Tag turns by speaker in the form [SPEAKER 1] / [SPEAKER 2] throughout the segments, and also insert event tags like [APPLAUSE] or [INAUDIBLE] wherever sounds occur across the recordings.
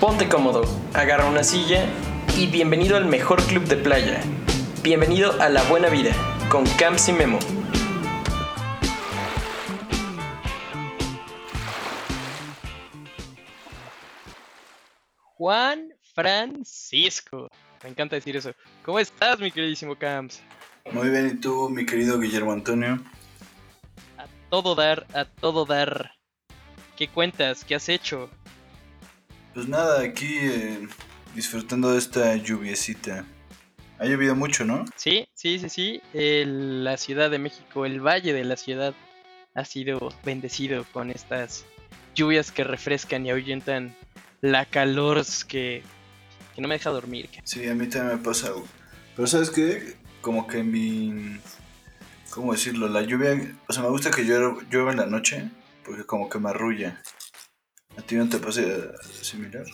[SPEAKER 1] Ponte cómodo, agarra una silla y bienvenido al mejor club de playa. Bienvenido a la buena vida con Camps y Memo. Juan Francisco. Me encanta decir eso. ¿Cómo estás, mi queridísimo Camps?
[SPEAKER 2] Muy bien, ¿y tú, mi querido Guillermo Antonio?
[SPEAKER 1] A todo dar, a todo dar. ¿Qué cuentas? ¿Qué has hecho?
[SPEAKER 2] Pues nada, aquí eh, disfrutando de esta lluviecita. Ha llovido mucho, ¿no?
[SPEAKER 1] Sí, sí, sí, sí. la Ciudad de México, el valle de la ciudad, ha sido bendecido con estas lluvias que refrescan y ahuyentan la calor que, que no me deja dormir.
[SPEAKER 2] Sí, a mí también me pasa. Pero ¿sabes qué? Como que mi... ¿Cómo decirlo? La lluvia... O sea, me gusta que llueva en la noche porque como que me arrulla. ¿A ti no te pasa similar?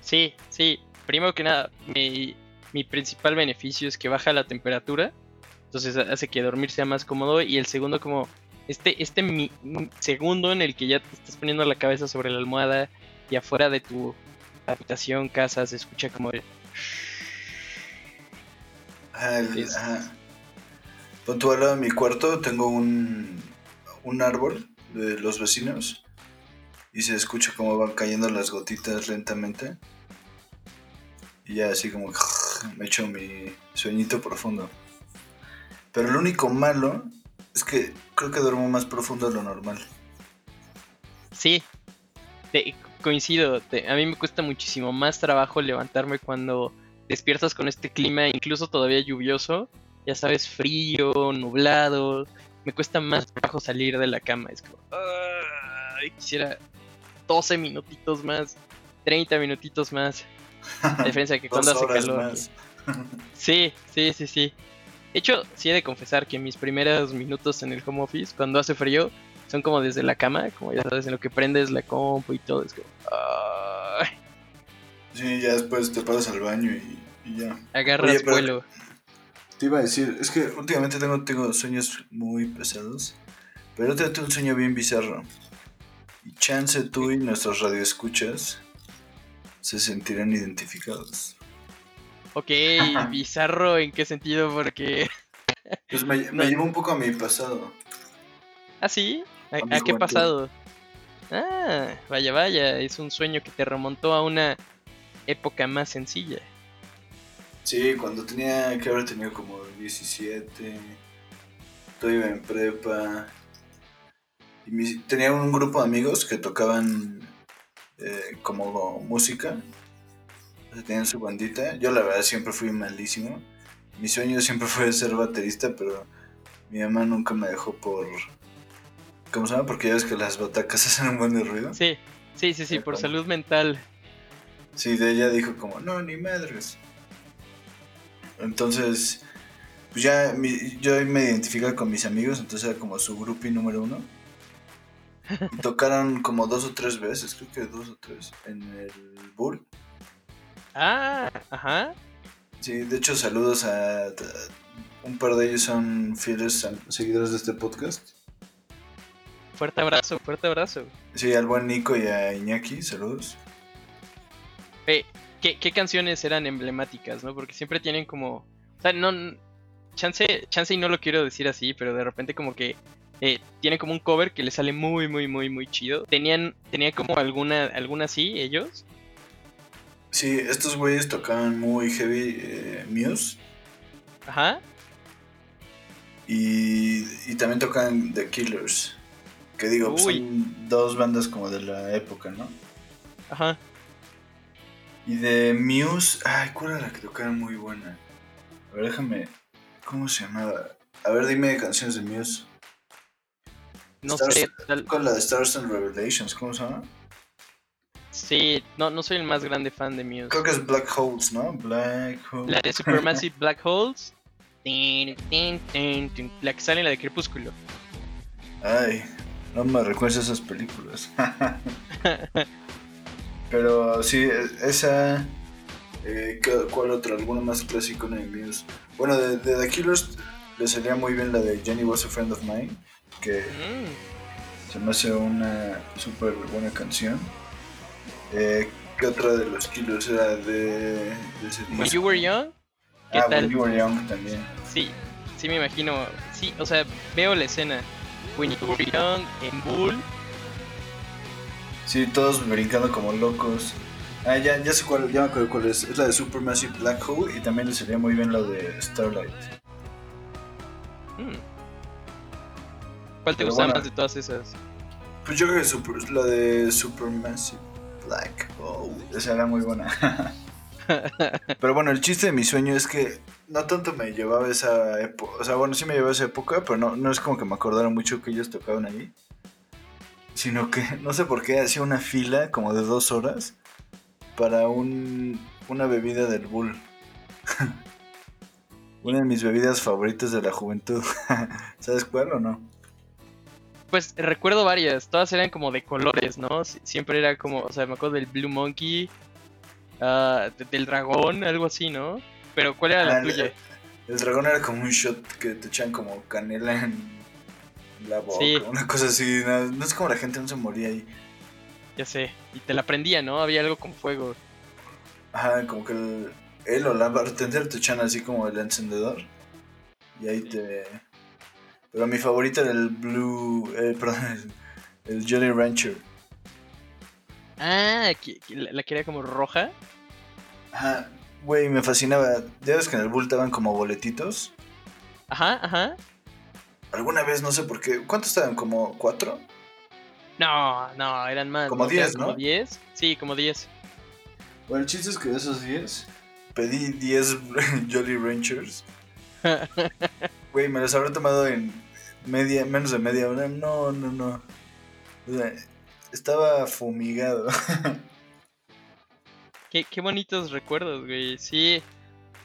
[SPEAKER 1] Sí, sí. Primero que nada, mi, mi principal beneficio es que baja la temperatura. Entonces hace que dormir sea más cómodo. Y el segundo, como este, este mi, segundo en el que ya te estás poniendo la cabeza sobre la almohada y afuera de tu habitación, casa, se escucha como el...
[SPEAKER 2] Ah, al lado de mi cuarto tengo un, un árbol de los vecinos y se escucha como van cayendo las gotitas lentamente. Y ya así como me echo mi sueñito profundo. Pero lo único malo es que creo que duermo más profundo de lo normal.
[SPEAKER 1] Sí, coincido. a mí me cuesta muchísimo más trabajo levantarme cuando despiertas con este clima, incluso todavía lluvioso. Ya sabes, frío, nublado. Me cuesta más trabajo salir de la cama. Es como, quisiera 12 minutitos más, 30 minutitos más. A diferencia que [LAUGHS] cuando hace calor. sí, sí, sí, sí. De hecho, sí he de confesar que mis primeros minutos en el home office, cuando hace frío, son como desde la cama, como ya sabes, en lo que prendes la compu y todo. Es como.
[SPEAKER 2] Sí, ya después te pasas al baño y, ya.
[SPEAKER 1] Agarras vuelo.
[SPEAKER 2] Te iba a decir, es que últimamente tengo, tengo sueños muy pesados, pero tengo un sueño bien bizarro. Y chance tú y nuestros radioescuchas se sentirán identificados.
[SPEAKER 1] Ok, bizarro, ¿en qué sentido? Porque... [LAUGHS]
[SPEAKER 2] Pues me, me un poco a mi pasado.
[SPEAKER 1] ¿Ah, sí? ¿A, qué pasado? Ah, vaya, vaya, es un sueño que te remontó a una época más sencilla.
[SPEAKER 2] Sí, cuando tenía, que haber tenido como 17, todavía en prepa, y tenía un grupo de amigos que tocaban eh, como música. tenían su bandita. Yo la verdad siempre fui malísimo. Mi sueño siempre [LAUGHS] fue ser baterista, pero mi mamá nunca me dejó por... ¿Cómo se llama? Porque ya ves que las batacas [LAUGHS] hacen un buen de ruido.
[SPEAKER 1] Sí, sí, sí, sí, por salud mental.
[SPEAKER 2] Sí, de ella dijo como, no, ni madres. Entonces, pues ya yo me identificaba con mis amigos, entonces era como su grupo número uno. [LAUGHS] Tocaron como dos o tres veces, creo que dos o tres, en el Bull.
[SPEAKER 1] Ah, ajá.
[SPEAKER 2] Sí, de hecho, saludos a. Un par de ellos son fieles seguidores de este podcast.
[SPEAKER 1] Fuerte abrazo, fuerte abrazo.
[SPEAKER 2] Sí, al buen Nico y a Iñaki, saludos.
[SPEAKER 1] ¿Qué, ¿qué, canciones eran emblemáticas, no? Porque siempre tienen como. O sea, no. Chance, chance y no lo quiero decir así, pero de repente como que eh, tiene como un cover que le sale muy, muy, muy, muy chido. ¿Tenían, tenía como alguna, alguna así ellos?
[SPEAKER 2] Sí, estos güeyes tocaban muy heavy eh, Muse.
[SPEAKER 1] Ajá.
[SPEAKER 2] Y, y también tocan The Killers. Que digo, pues, son dos bandas como de la época, ¿no?
[SPEAKER 1] Ajá.
[SPEAKER 2] Y de Muse, ay, ¿cuál era la que tocaban muy buena? A ver, déjame. ¿Cómo se llamaba? A ver, dime canciones de Muse.
[SPEAKER 1] No sé.
[SPEAKER 2] Con la de Stars and Revelations, ¿cómo se llama?
[SPEAKER 1] Sí, no, no soy el más grande fan de Muse.
[SPEAKER 2] Creo que es Black Holes, ¿no? Black
[SPEAKER 1] Holes. La de Supermassive [LAUGHS] Black Holes. La que sale en la de Crepúsculo.
[SPEAKER 2] Ay, no me recuerdo esas películas. [LAUGHS] Pero sí, esa. Eh, ¿Cuál otra? ¿Alguna más clásico de Muse? Bueno, de, de The Killers le salía muy bien la de Jenny Was a Friend of Mine que mm. Se me hace una súper buena canción. Eh, ¿Qué otra de los kilos era de, de ese disco?
[SPEAKER 1] When You Were Young. ¿Qué
[SPEAKER 2] ah,
[SPEAKER 1] tal?
[SPEAKER 2] When You Were Young también.
[SPEAKER 1] Sí, sí me imagino. Sí, o sea, veo la escena. When You Were Young, en Bull.
[SPEAKER 2] Sí, todos brincando como locos. Ah, ya, ya sé cuál, ya me acuerdo cuál es. Es la de Supermassive Black Hole y también le sería muy bien la de Starlight.
[SPEAKER 1] Hmm. ¿Cuál te
[SPEAKER 2] Pero
[SPEAKER 1] gusta
[SPEAKER 2] bueno.
[SPEAKER 1] más de todas esas?
[SPEAKER 2] Pues yo creo que super- la de Supermassive Black Hole. Esa era muy buena. [LAUGHS] Pero bueno, el chiste de mi sueño es que no tanto me llevaba esa época. O sea, bueno, sí me llevaba esa época, pero no, no es como que me acordara mucho que ellos tocaban ahí. Sino que [LAUGHS] no sé por qué hacía una fila como de dos horas para un, una bebida del Bull. [LAUGHS] una de mis bebidas favoritas de la juventud. [LAUGHS] ¿Sabes cuál o no?
[SPEAKER 1] Pues recuerdo varias, todas eran como de colores, ¿no? Sie- Siempre era como, o sea, me acuerdo del Blue Monkey, de- del dragón, algo así, ¿no? Pero ¿cuál era la
[SPEAKER 2] Ah, el-
[SPEAKER 1] tuya?
[SPEAKER 2] El dragón era como un shot que te echan como canela en la boca,
[SPEAKER 1] Sí.
[SPEAKER 2] una cosa así. No, no es como la gente no se moría ahí.
[SPEAKER 1] Ya sé, y te la prendía, ¿no? Había algo con fuego.
[SPEAKER 2] Ajá, como que el, él o la bartender te echan así como el encendedor. Y ahí te. Pero mi favorito era el Blue. eh, [LAUGHS] perdón, el, el Jolly Rancher.
[SPEAKER 1] Ah, la, la que era como roja.
[SPEAKER 2] Ajá, güey, me fascinaba. Ya ves que en el Bull te daban como boletitos.
[SPEAKER 1] Ajá, ajá.
[SPEAKER 2] Alguna vez, no sé por qué. ¿Cuántos estaban? ¿Como cuatro?
[SPEAKER 1] No, no, eran más.
[SPEAKER 2] Como 10, ¿no?
[SPEAKER 1] Como 10. Sí, como 10.
[SPEAKER 2] Bueno, el chiste es que de esos 10 pedí 10 [LAUGHS] Jolly Ranchers. [LAUGHS] Güey, me los habré tomado en media, menos de media hora. No, no, no. O sea, estaba fumigado. [LAUGHS]
[SPEAKER 1] Qué, qué bonitos recuerdos, güey. Sí.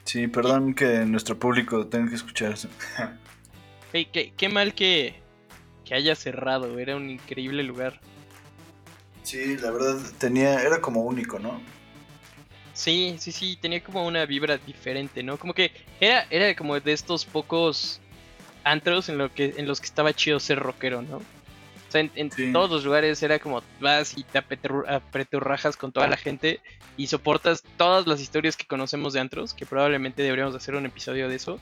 [SPEAKER 2] Sí, perdón que nuestro público tenga que escuchar eso.
[SPEAKER 1] Ey, qué, qué mal que, que haya cerrado. Era un increíble lugar.
[SPEAKER 2] Sí, la verdad tenía, era como único, ¿no?
[SPEAKER 1] Sí, sí, sí, tenía como una vibra diferente, ¿no? Como que era, era como de estos pocos antros en, lo que, en los que estaba chido ser rockero, ¿no? O sea, en, en
[SPEAKER 2] Sí.
[SPEAKER 1] todos los lugares era como vas y te apreturrajas con toda la gente y soportas todas las historias que conocemos de antros, que probablemente deberíamos hacer un episodio de eso.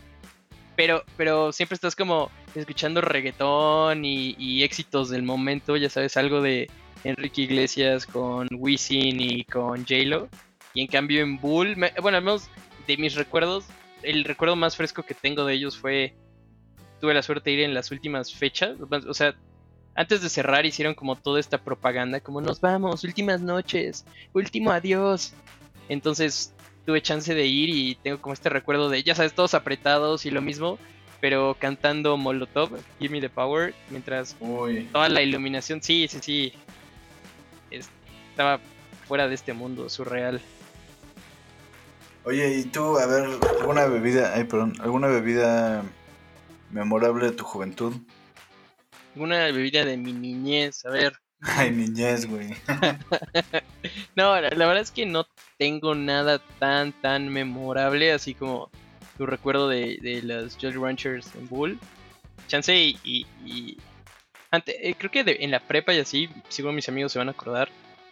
[SPEAKER 1] Pero, pero siempre estás como escuchando reggaetón y, y éxitos del momento, ya sabes, algo de Enrique Iglesias con Wisin y con J-Lo. Y en cambio en Bull, bueno, al menos de mis recuerdos, el recuerdo más fresco que tengo de ellos fue, tuve la suerte de ir en las últimas fechas, o sea, antes de cerrar hicieron como toda esta propaganda, como nos vamos, últimas noches, último adiós. Entonces tuve chance de ir y tengo como este recuerdo de, ya sabes, todos apretados y lo mismo, pero cantando Molotov, Give Me the Power, mientras
[SPEAKER 2] Uy.
[SPEAKER 1] toda la iluminación, sí, sí, sí, es- estaba fuera de este mundo surreal.
[SPEAKER 2] Oye, ¿y tú, a ver, alguna bebida, ay, perdón, alguna bebida memorable de tu juventud?
[SPEAKER 1] Una bebida de mi niñez, a ver.
[SPEAKER 2] Ay, niñez, güey. [LAUGHS]
[SPEAKER 1] No, la, la verdad es que no tengo nada tan, tan memorable, así como tu recuerdo de, de las Jolly Ranchers en Bull. Chance y... y- y- ante- eh, creo que de- en la prepa y así, seguro mis amigos se van a acordar,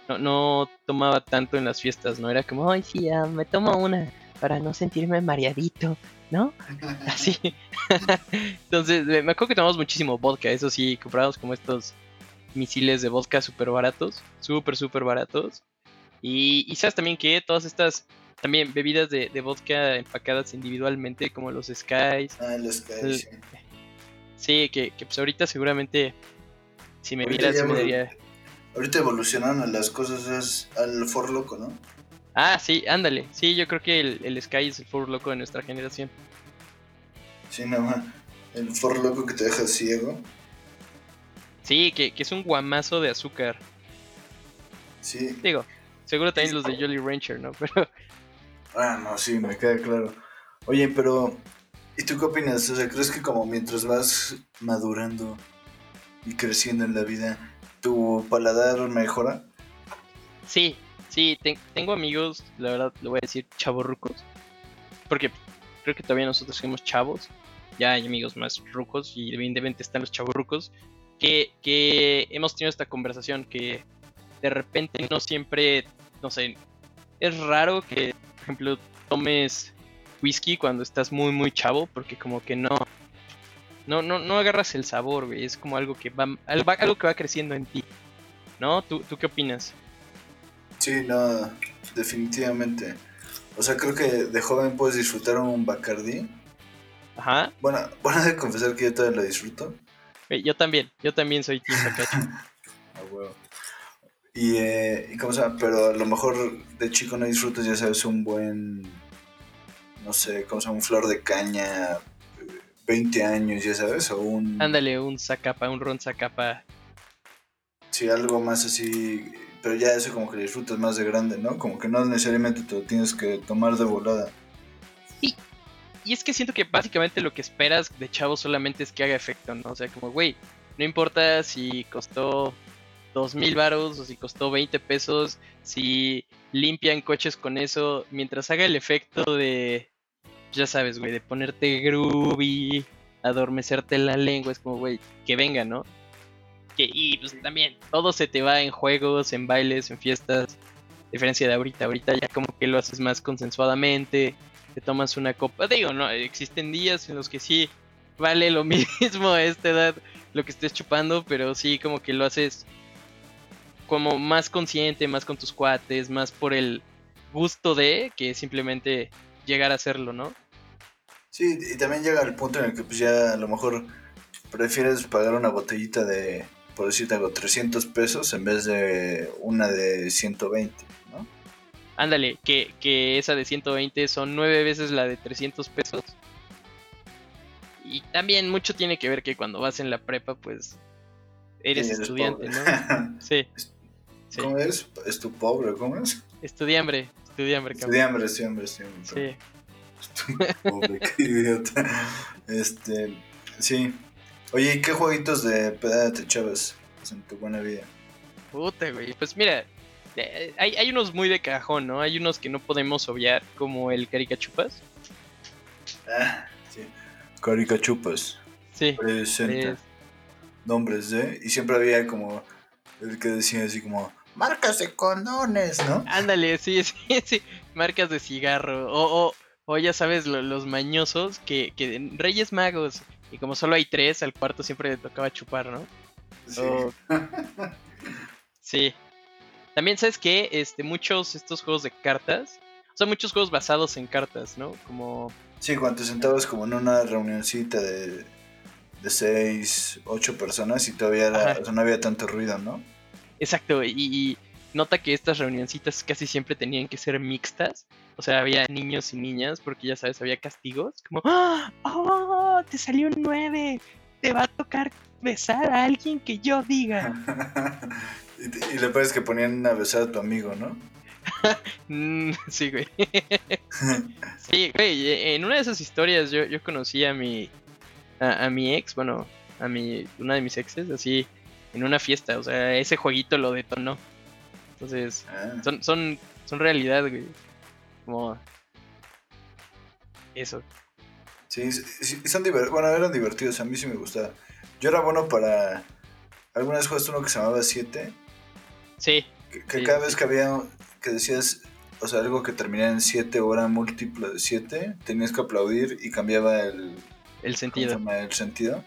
[SPEAKER 1] no, no tomaba tanto en las fiestas, ¿no? Era como, ay, sí, ah, me tomo una para no sentirme mareadito, ¿no? [LAUGHS] Así. [LAUGHS] Entonces, me me acuerdo que tomamos muchísimo vodka, eso sí, comprábamos como estos misiles de vodka súper baratos, súper, súper baratos. Y, y sabes también que todas estas, también bebidas de, de vodka empacadas individualmente, como los Skies.
[SPEAKER 2] Ah, los que
[SPEAKER 1] El-
[SPEAKER 2] sí.
[SPEAKER 1] Sí, que, que pues ahorita seguramente, si me
[SPEAKER 2] Ahorita
[SPEAKER 1] vieras, me daría...
[SPEAKER 2] Ahorita evolucionaron a las cosas al For Loco, ¿no?
[SPEAKER 1] Ah, sí, ándale. Sí, yo creo que el, el Sky es el fur loco de nuestra generación.
[SPEAKER 2] Sí, nada más. El For Loco que te deja ciego.
[SPEAKER 1] Sí, que, que es un guamazo de azúcar.
[SPEAKER 2] Sí.
[SPEAKER 1] Digo, seguro también los de Jolly Rancher, ¿no? [LAUGHS] Pero
[SPEAKER 2] Ah, no, sí, me queda claro. Oye, pero, ¿y tú qué opinas? O sea, ¿crees que como mientras vas madurando y creciendo en la vida, tu paladar mejora?
[SPEAKER 1] Sí, sí, te- tengo amigos, la verdad, lo voy a decir, chavorrucos. Porque creo que todavía nosotros somos chavos. Ya hay amigos más rucos y evidentemente están los chavorrucos. Que, que hemos tenido esta conversación, que de repente no siempre, no sé, es raro que, por ejemplo, tomes whisky cuando estás muy, muy chavo, porque como que no, no, no, no agarras el sabor, güey, es como algo que va, algo que va creciendo en ti, ¿no? ¿Tú, ¿Tú qué opinas?
[SPEAKER 2] Sí, no, definitivamente. O sea, creo que de joven puedes disfrutar un Bacardi.
[SPEAKER 1] Ajá.
[SPEAKER 2] Bueno, [LAUGHS] bueno de confesar que yo todavía lo disfruto.
[SPEAKER 1] Yo también, yo también soy Team [LAUGHS]
[SPEAKER 2] ah, huevo. Y, eh, y cómo se llama, pero a lo mejor de chico no disfrutas, ya sabes, un buen, no sé, cómo se llama, un flor de caña, 20 años, ya sabes, o un...
[SPEAKER 1] Ándale, un zacapa, un ron zacapa.
[SPEAKER 2] Sí, algo más así, pero ya eso como que disfrutas más de grande, ¿no? Como que no necesariamente te lo tienes que tomar de volada.
[SPEAKER 1] Y, es que siento que básicamente lo que esperas de chavo solamente es que haga efecto, ¿no? O sea, como, güey, no importa si costó dos mil baros o si costó 20 pesos, si limpian coches con eso, mientras haga el efecto de, ya sabes, güey, de ponerte groovy, adormecerte la lengua, es como, güey, que venga, ¿no? Que, y pues también, todo se te va en juegos, en bailes, en fiestas, diferencia de ahorita, ahorita ya como que lo haces más consensuadamente, te tomas una copa, digo, no, existen días en los que sí vale lo [LAUGHS] mismo a esta edad lo que estés chupando, pero sí como que lo haces como más consciente, más con tus cuates, más por el gusto de que simplemente llegar a hacerlo, ¿no?
[SPEAKER 2] Sí, y también llega el punto en el que pues ya a lo mejor prefieres pagar una botellita de, por decirte algo, 300 pesos en vez de una de 120, ¿no?
[SPEAKER 1] Ándale, que, que esa de 120 son nueve veces la de 300 pesos. Y también mucho tiene que ver que cuando vas en la prepa, pues eres, estudiante, ¿no? [LAUGHS] Sí.
[SPEAKER 2] ¿Cómo es? ¿Es tu pobre? ¿Cómo es?
[SPEAKER 1] Estudiambre, estudiambre,
[SPEAKER 2] Estudiambre, estudiambre, estudiambre. Sí. Pobre, qué [LAUGHS] idiota. Este, sí. Oye, ¿y qué jueguitos de pedada te echabas en tu buena vida?
[SPEAKER 1] Puta, güey. Pues mira, hay, hay unos muy de cajón, ¿no? Hay unos que no podemos obviar, como el Caricachupas.
[SPEAKER 2] Ah, sí. Caricachupas.
[SPEAKER 1] Sí.
[SPEAKER 2] Presenta. Nombres de. Y siempre había como el que decía así como, marcas de condones, ¿no?
[SPEAKER 1] Ándale, sí, [LAUGHS] sí, sí, marcas de cigarro. O, o, o ya sabes, lo, los mañosos que, que Reyes Magos. Y como solo hay tres, al cuarto siempre le tocaba chupar, ¿no?
[SPEAKER 2] Sí.
[SPEAKER 1] O- [LAUGHS] sí. También sabes que este, muchos estos juegos de cartas, o sea, muchos juegos basados en cartas, ¿no? Como
[SPEAKER 2] Sí, cuando te sentabas como en una reunioncita de, de seis, ocho personas y todavía era-
[SPEAKER 1] Ajá.
[SPEAKER 2] o sea, no había tanto ruido, ¿no?
[SPEAKER 1] Exacto, y, y nota que estas reunioncitas casi siempre tenían que ser mixtas. O sea, había niños y niñas, porque ya sabes, había castigos. Como, ¡Ah! ¡Oh! Te salió un 9. Te va a tocar besar a alguien que yo diga. [LAUGHS]
[SPEAKER 2] y, y le parece que ponían a besar a tu amigo, ¿no? [LAUGHS]
[SPEAKER 1] Mm, sí, güey. [LAUGHS] sí, güey, e, en una de esas historias yo, yo conocí a mi, a, a mi ex, bueno, a mi, una de mis exes, así, en una fiesta. O sea, ese jueguito lo detonó. Entonces,
[SPEAKER 2] Ah,
[SPEAKER 1] Son, son, son realidad, güey. Como. Eso.
[SPEAKER 2] sí, sí, son divertidos. Bueno, eran divertidos, a mí sí me gustaba. Yo era bueno para... ¿Alguna vez jugaste uno que se llamaba 7?
[SPEAKER 1] Sí,
[SPEAKER 2] Que, que
[SPEAKER 1] Sí,
[SPEAKER 2] cada vez que había, que decías, o sea, algo que terminara en 7 o era múltiplo de 7, tenías que aplaudir y cambiaba el,
[SPEAKER 1] el
[SPEAKER 2] ¿cómo se
[SPEAKER 1] sentido.
[SPEAKER 2] llama? el sentido.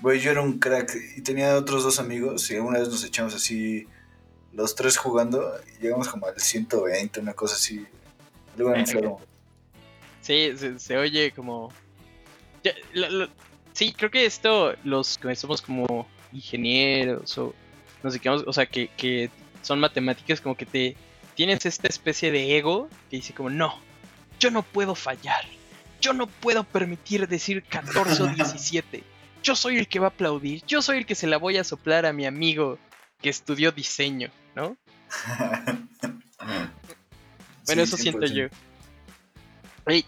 [SPEAKER 2] Güey, yo era un crack y tenía otros dos amigos y alguna vez nos echamos así los tres jugando y llegamos como al 120, una cosa así. Algo [LAUGHS] enfermo.
[SPEAKER 1] Sí, se, se oye como. Ya, lo- lo- sí, creo que esto, los que somos como ingenieros o no sé qué, vamos- o sea, que, que son matemáticas, como que te tienes esta especie de ego que dice como, no, yo no puedo fallar, yo no puedo permitir decir 14 o [LAUGHS] 17, yo soy el que va a aplaudir, yo soy el que se la voy a soplar a mi amigo que estudió diseño, ¿no? [LAUGHS] Bueno,
[SPEAKER 2] Sí,
[SPEAKER 1] eso siento
[SPEAKER 2] 100%.
[SPEAKER 1] yo.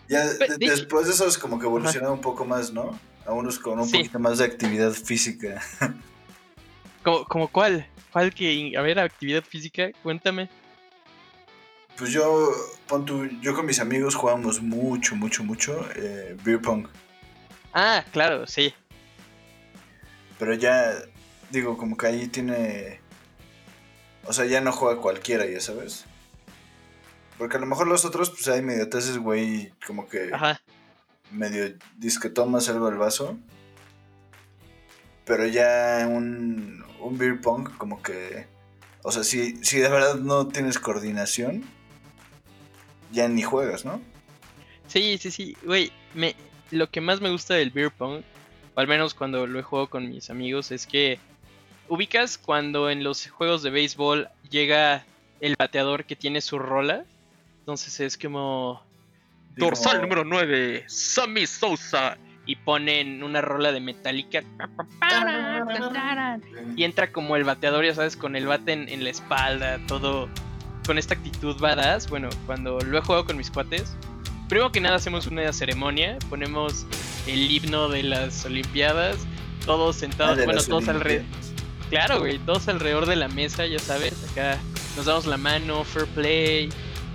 [SPEAKER 2] Ya
[SPEAKER 1] Pe-
[SPEAKER 2] de-
[SPEAKER 1] de-
[SPEAKER 2] después de eso es como que evolucionaba un poco más, ¿no? A unos con un
[SPEAKER 1] Sí.
[SPEAKER 2] poquito más de actividad física. [LAUGHS]
[SPEAKER 1] ¿Como, como cuál? ¿Cuál que, a ver, actividad física? Cuéntame.
[SPEAKER 2] Pues yo, pon tú, yo con mis amigos jugábamos mucho, mucho, mucho eh, beer pong.
[SPEAKER 1] Ah, claro, sí.
[SPEAKER 2] Pero ya, digo, como que ahí tiene... O sea, ya no juega cualquiera, ya sabes. Porque a lo mejor los otros, pues hay medioteces, güey, como que...
[SPEAKER 1] Ajá.
[SPEAKER 2] Medio disque tomas algo del vaso. Pero ya un, un beer pong, como que... O sea, si, si de verdad no tienes coordinación, ya ni juegas, ¿no?
[SPEAKER 1] Sí, sí, sí. Güey, me, lo que más me gusta del beer pong, o al menos cuando lo he jugado con mis amigos, es que ubicas cuando en los juegos de béisbol llega el bateador que tiene su rola. Entonces es como... Dorsal número 9, Sammy Sosa. Y ponen una rola de Metallica. Y entra como el bateador, ya sabes, con el bate en, en la espalda, todo con esta actitud badass. Bueno, cuando lo he jugado con mis cuates, primero que nada hacemos una ceremonia, ponemos el himno de las Olimpiadas, todos
[SPEAKER 2] Ah,
[SPEAKER 1] sentados,
[SPEAKER 2] de
[SPEAKER 1] bueno, todos alrededor. Claro, güey, todos alrededor de la mesa, ya sabes, acá nos damos la mano, fair play,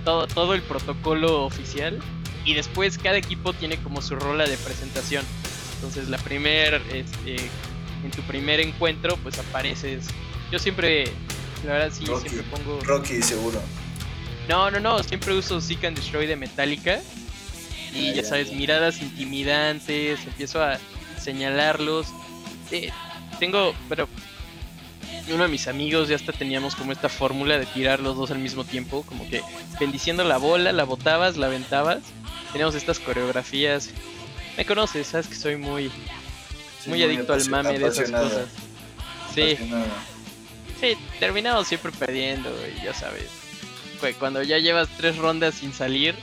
[SPEAKER 1] todo, todo el protocolo oficial. Y después cada equipo tiene como su rola de presentación. Entonces la primer, este, en tu primer encuentro, pues apareces. Yo siempre, la verdad sí,
[SPEAKER 2] Rocky.
[SPEAKER 1] siempre pongo...
[SPEAKER 2] Rocky, seguro.
[SPEAKER 1] No, no, no, siempre uso Seek and Destroy de Metallica. Y
[SPEAKER 2] Ah,
[SPEAKER 1] ya
[SPEAKER 2] ya.
[SPEAKER 1] sabes, miradas intimidantes, empiezo a señalarlos. Eh, tengo, pero uno de mis amigos ya hasta teníamos como esta fórmula de tirar los dos al mismo tiempo, como que bendiciendo la bola, la botabas, la aventabas. Teníamos estas coreografías. Me conoces, sabes que soy muy,
[SPEAKER 2] Sí,
[SPEAKER 1] muy adicto al mame de esas cosas. Sí. Sí, terminamos siempre perdiendo, güey, ya sabes. Cuando ya llevas tres rondas sin salir,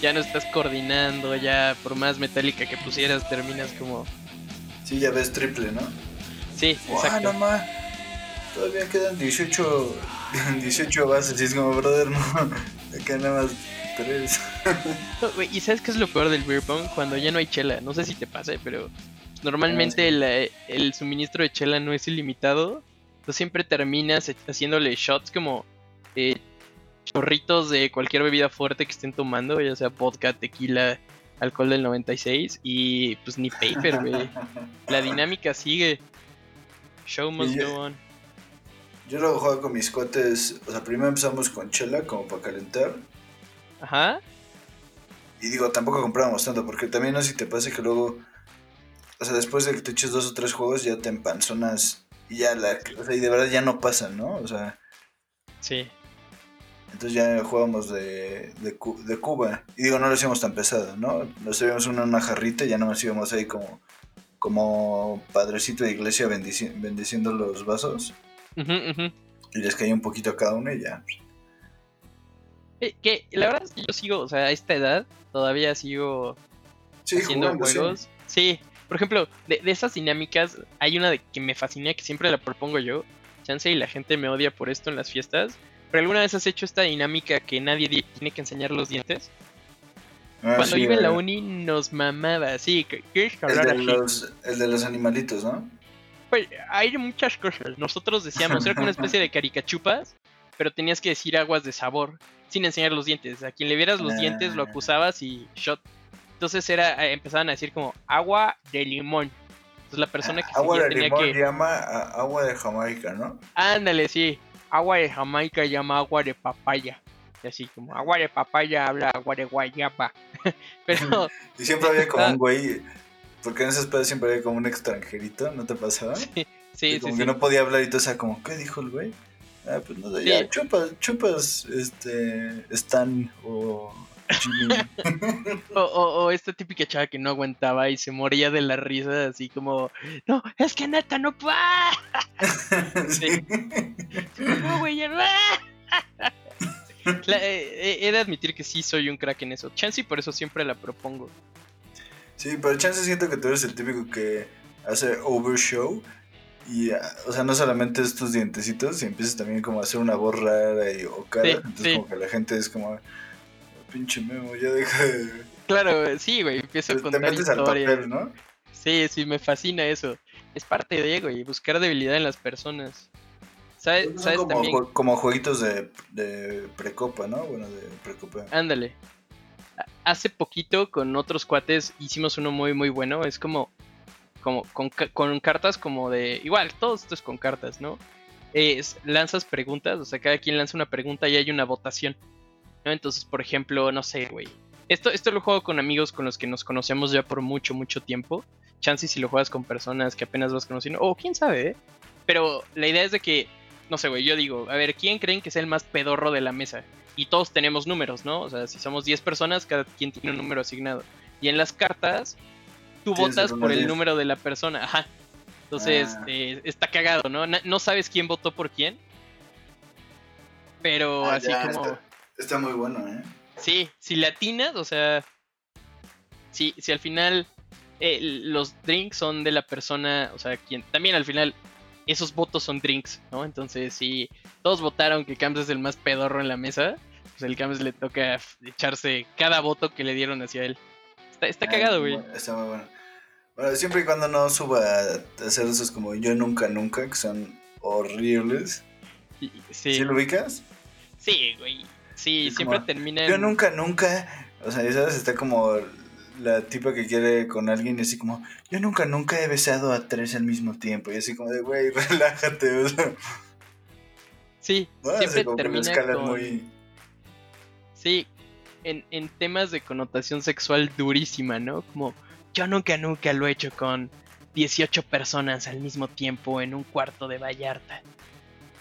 [SPEAKER 1] ya no estás coordinando, ya por más metálica que pusieras, terminas como...
[SPEAKER 2] Sí, ya ves triple, ¿no?
[SPEAKER 1] Sí,
[SPEAKER 2] ¡Guau,
[SPEAKER 1] exacto.
[SPEAKER 2] no más! Todavía quedan 18, 18 [LAUGHS] bases y es como, brother, no. [LAUGHS] Acá nada más 3.
[SPEAKER 1] No, güey, ¿Y sabes qué es lo peor del beer pong? Cuando ya no hay chela. No sé si te pasa, pero normalmente el, eh, el suministro de chela no es ilimitado. Tú siempre terminas haciéndole shots como eh, chorritos de cualquier bebida fuerte que estén tomando, ya sea vodka, tequila, alcohol del 96 y pues ni paper, güey. [LAUGHS] La dinámica sigue. Show must
[SPEAKER 2] yo-
[SPEAKER 1] go on.
[SPEAKER 2] Yo lo juego con mis cuates. O sea, primero empezamos con chela como para calentar.
[SPEAKER 1] Ajá.
[SPEAKER 2] Y digo, tampoco comprábamos tanto, porque también no sé si te pasa que luego. O sea, después de que te eches dos o tres juegos, ya te empanzonas. Y ya la. O sea, y de verdad ya no pasan, ¿no? O sea,
[SPEAKER 1] Sí.
[SPEAKER 2] entonces ya jugábamos de, de, de Cuba. Y digo, no lo hacíamos tan pesado, ¿no? Nos servíamos una, una jarrita y ya nomás íbamos ahí como. Como padrecito de iglesia bendici- bendiciendo los vasos.
[SPEAKER 1] Ujú, ujú.
[SPEAKER 2] Y les caía un poquito a cada uno y ya.
[SPEAKER 1] Eh, que la verdad es que yo sigo, o sea, a esta edad todavía sigo
[SPEAKER 2] Sí,
[SPEAKER 1] haciendo
[SPEAKER 2] jugando,
[SPEAKER 1] juegos. Sí. por ejemplo, de, de esas dinámicas, hay una de que me fascina, que siempre la propongo yo. Chance y la gente me odia por esto en las fiestas. Pero alguna vez has hecho esta dinámica que nadie di- tiene que enseñar los dientes.
[SPEAKER 2] Ah,
[SPEAKER 1] Cuando
[SPEAKER 2] sí,
[SPEAKER 1] iba en la
[SPEAKER 2] eh,
[SPEAKER 1] uni nos mamaba, sí, que- ¿quieres
[SPEAKER 2] El de,
[SPEAKER 1] así?
[SPEAKER 2] los, el de los animalitos, ¿no?
[SPEAKER 1] Hay muchas cosas. Nosotros decíamos, era como una especie de caricachupas, pero tenías que decir aguas de sabor, sin enseñar los dientes. A quien le vieras los
[SPEAKER 2] Ah.
[SPEAKER 1] dientes lo acusabas y shot. Entonces era, eh, empezaban a decir como agua de limón. Entonces la persona que
[SPEAKER 2] Agua de
[SPEAKER 1] tenía
[SPEAKER 2] limón
[SPEAKER 1] que...
[SPEAKER 2] llama agua de Jamaica, ¿no?
[SPEAKER 1] Ándale, sí. Agua de Jamaica llama agua de papaya. Y así como agua de papaya habla agua de guayaba. [LAUGHS] Pero [LAUGHS]
[SPEAKER 2] Y siempre había como
[SPEAKER 1] Ah.
[SPEAKER 2] un güey, porque en esas pedas siempre había como un extranjerito, ¿no te pasaba?
[SPEAKER 1] sí,
[SPEAKER 2] Que
[SPEAKER 1] sí,
[SPEAKER 2] como
[SPEAKER 1] sí.
[SPEAKER 2] que no podía hablar y todo, o sea, como, ¿qué dijo el güey? Ah, pues no sé, ya, chupas, chupas, este, Stan o. [LAUGHS]
[SPEAKER 1] O, o- o esta típica chava que no aguantaba y se moría de la risa, así como, no, es que neta no puedo. [LAUGHS]
[SPEAKER 2] sí.
[SPEAKER 1] No, güey, ya no". [LAUGHS] La- eh, eh, he de admitir que sí soy un crack en eso. Chance y por eso siempre la propongo.
[SPEAKER 2] Sí, pero chance siento que tú eres el típico que hace overshow. Y, ah, o sea, no solamente es tus dientecitos, y empiezas también como a hacer una voz rara y, o cara.
[SPEAKER 1] Sí,
[SPEAKER 2] entonces,
[SPEAKER 1] sí.
[SPEAKER 2] como que la gente es como, pinche memo, ya deja de. [LAUGHS]
[SPEAKER 1] Claro, sí, güey, empiezo a
[SPEAKER 2] Te
[SPEAKER 1] contar
[SPEAKER 2] al
[SPEAKER 1] historias.
[SPEAKER 2] papel, ¿no?
[SPEAKER 1] Sí, sí, me fascina eso. Es parte de, güey, buscar debilidad en las personas. ¿Sabes, ¿sabes
[SPEAKER 2] como,
[SPEAKER 1] también?
[SPEAKER 2] como jueguitos de, de precopa, ¿no? Bueno, de precopa.
[SPEAKER 1] Ándale. Hace poquito con otros cuates hicimos uno muy muy bueno. Es como como con, con, cartas como de. Igual, todo esto es con cartas, ¿no? Es, lanzas preguntas, o sea, cada quien lanza una pregunta y hay una votación. Entonces, por ejemplo, no sé, güey. Esto, esto lo juego con amigos con los que nos conocemos ya por mucho, mucho tiempo. Chances si lo juegas con personas que apenas vas conociendo. O quién sabe, ¿eh? Pero la idea es de que, no sé, güey, yo digo, a ver, ¿quién creen que es el más pedorro de la mesa? Y todos tenemos números, ¿no? O sea, si somos 10 personas, cada quien tiene un número asignado. Y en las cartas, tú votas por el número de la persona. Ajá. Entonces, ah. eh, está cagado, ¿no? No sabes quién votó por quién. Pero ah, así como.
[SPEAKER 2] Está, muy bueno, ¿eh?
[SPEAKER 1] Sí, si latinas, o sea. Si, si al final eh, los drinks son de la persona, o sea, quien. También al final esos votos son drinks, ¿no? Entonces, si todos votaron que Camps es el más pedorro en la mesa, pues el Camps le toca echarse cada voto que le dieron hacia él. Está, cagado, güey.
[SPEAKER 2] Está muy bueno. Bueno, siempre y cuando no suba a hacer esos como yo nunca, nunca, que son horribles. Sí. ¿Sí lo ubicas?
[SPEAKER 1] Sí, güey. Sí, siempre termina
[SPEAKER 2] Yo nunca, nunca. O sea, ¿sabes? Está como la tipa que quiere con alguien y así como, yo nunca, nunca he besado a tres al mismo tiempo. Y así como de, güey, [LAUGHS] relájate. O sea.
[SPEAKER 1] Sí, siempre termina con... muy... Sí, en, en temas de connotación sexual durísima, ¿no? Como, yo nunca, nunca lo he hecho con 18 personas al mismo tiempo en un cuarto de Vallarta.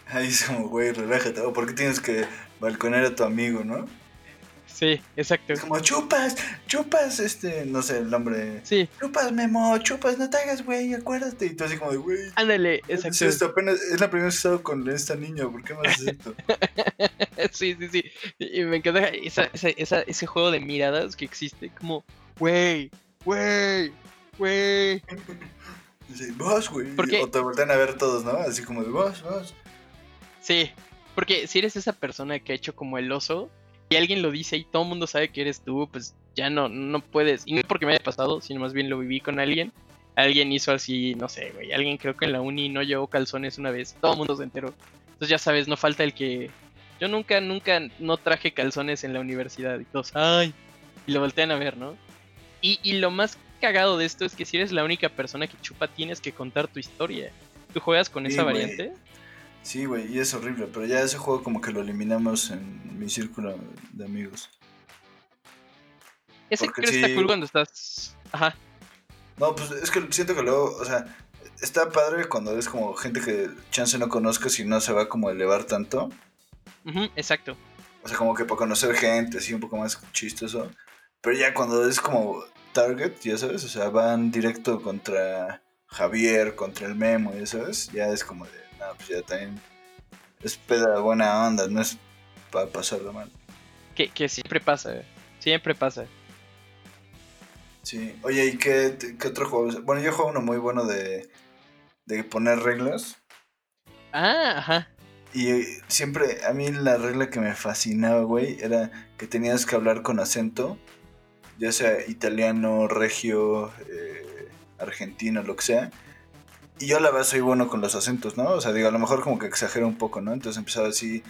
[SPEAKER 2] Ahí es como, güey, relájate. ¿O por qué tienes que balconear a tu amigo, no?
[SPEAKER 1] Sí, exacto.
[SPEAKER 2] Como, chupas, chupas, este, no sé, el nombre.
[SPEAKER 1] Sí.
[SPEAKER 2] Chupas, Memo, chupas, no te hagas, güey, acuérdate. Y tú así como güey.
[SPEAKER 1] Ándale, exacto.
[SPEAKER 2] Es, apenas, es la primera vez que he estado con esta niña, ¿por qué me haces esto? [LAUGHS]
[SPEAKER 1] sí, sí, sí. Y me encanta esa, esa, ese juego de miradas que existe, como, güey, güey, güey.
[SPEAKER 2] Dice, vos, güey. O te voltean a ver todos, ¿no? Así como de vos, vos.
[SPEAKER 1] Sí, porque si eres esa persona que ha hecho como el oso y alguien lo dice y todo el mundo sabe que eres tú, pues ya no, no puedes. Y no porque me haya pasado, sino más bien lo viví con alguien. Alguien hizo así, no sé, güey. Alguien creo que en la uni no llevó calzones una vez. Todo el mundo se enteró. Entonces ya sabes, no falta el que. Yo nunca, nunca no traje calzones en la universidad. Y todos, ay. Y lo voltean a ver, ¿no? Y, lo más cagado de esto es que si eres la única persona que chupa, tienes que contar tu historia. ¿Tú juegas con esa variante?
[SPEAKER 2] Sí, güey, y es horrible, pero ya ese juego como que lo eliminamos en mi círculo de amigos.
[SPEAKER 1] Ese creo que está cool cuando estás... Ajá.
[SPEAKER 2] No, pues es que siento que luego, o sea, está padre cuando ves como gente que chance no conozcas y no se va como a elevar tanto.
[SPEAKER 1] exacto.
[SPEAKER 2] O sea, como que para conocer gente, así un poco más chistoso. Pero ya cuando es como target, ya sabes, o sea, van directo contra Javier, contra el Memo, ya sabes, ya es como de, no, pues ya también es peda buena onda, no es para pasarlo mal.
[SPEAKER 1] Que, que siempre pasa, siempre pasa.
[SPEAKER 2] Sí, oye, ¿y qué, qué otro juego? Bueno, yo juego uno muy bueno de, de poner reglas.
[SPEAKER 1] Ah, ajá.
[SPEAKER 2] Y siempre, a mí la regla que me fascinaba, güey, era que tenías que hablar con acento ya sea italiano, regio, eh, argentino, lo que sea. Y yo la verdad soy bueno con los acentos, ¿no? O sea, digo, a lo mejor como que exagero un poco, ¿no? Entonces empezaba así...